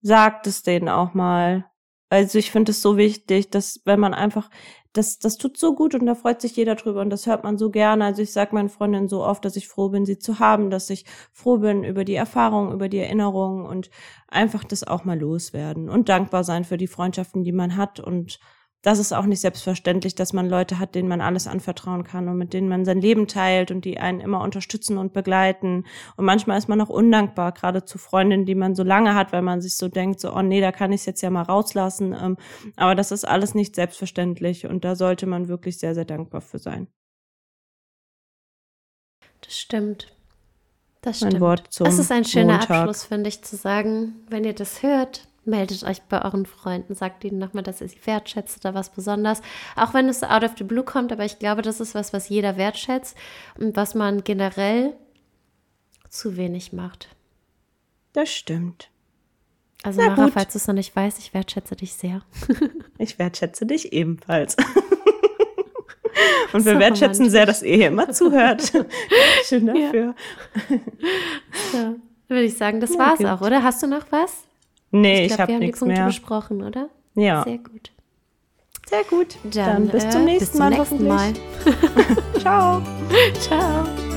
sagt es denen auch mal. Also ich finde es so wichtig, dass wenn man einfach, das, das tut so gut und da freut sich jeder drüber und das hört man so gerne. Also ich sage meinen Freundinnen so oft, dass ich froh bin, sie zu haben, dass ich froh bin über die Erfahrung, über die Erinnerungen und einfach das auch mal loswerden und dankbar sein für die Freundschaften, die man hat und das ist auch nicht selbstverständlich, dass man Leute hat, denen man alles anvertrauen kann und mit denen man sein Leben teilt und die einen immer unterstützen und begleiten. Und manchmal ist man auch undankbar, gerade zu Freundinnen, die man so lange hat, weil man sich so denkt, so, oh nee, da kann ich es jetzt ja mal rauslassen. Ähm, aber das ist alles nicht selbstverständlich und da sollte man wirklich sehr, sehr dankbar für sein. Das stimmt. Das stimmt. Mein Wort zum das ist ein schöner Montag. Abschluss, finde ich, zu sagen, wenn ihr das hört, meldet euch bei euren Freunden, sagt ihnen nochmal, dass ihr sie wertschätzt oder was besonders. Auch wenn es out of the blue kommt, aber ich glaube, das ist was, was jeder wertschätzt und was man generell zu wenig macht. Das stimmt. Also Na Mara, gut. falls du es noch nicht weißt, ich wertschätze dich sehr. ich wertschätze dich ebenfalls. Und wir so wertschätzen sehr, dass ihr hier immer zuhört. Schön dafür. Ja. So, würde ich sagen, das ja, war's gut. auch, oder? Hast du noch was? Nee, ich, glaub, ich habe nichts mehr. Wir haben die Punkte besprochen, oder? Ja. Sehr gut. Sehr gut. Dann, Dann bis äh, zum nächsten bis zum Mal. nächsten Mal. hoffentlich. Ciao. Ciao.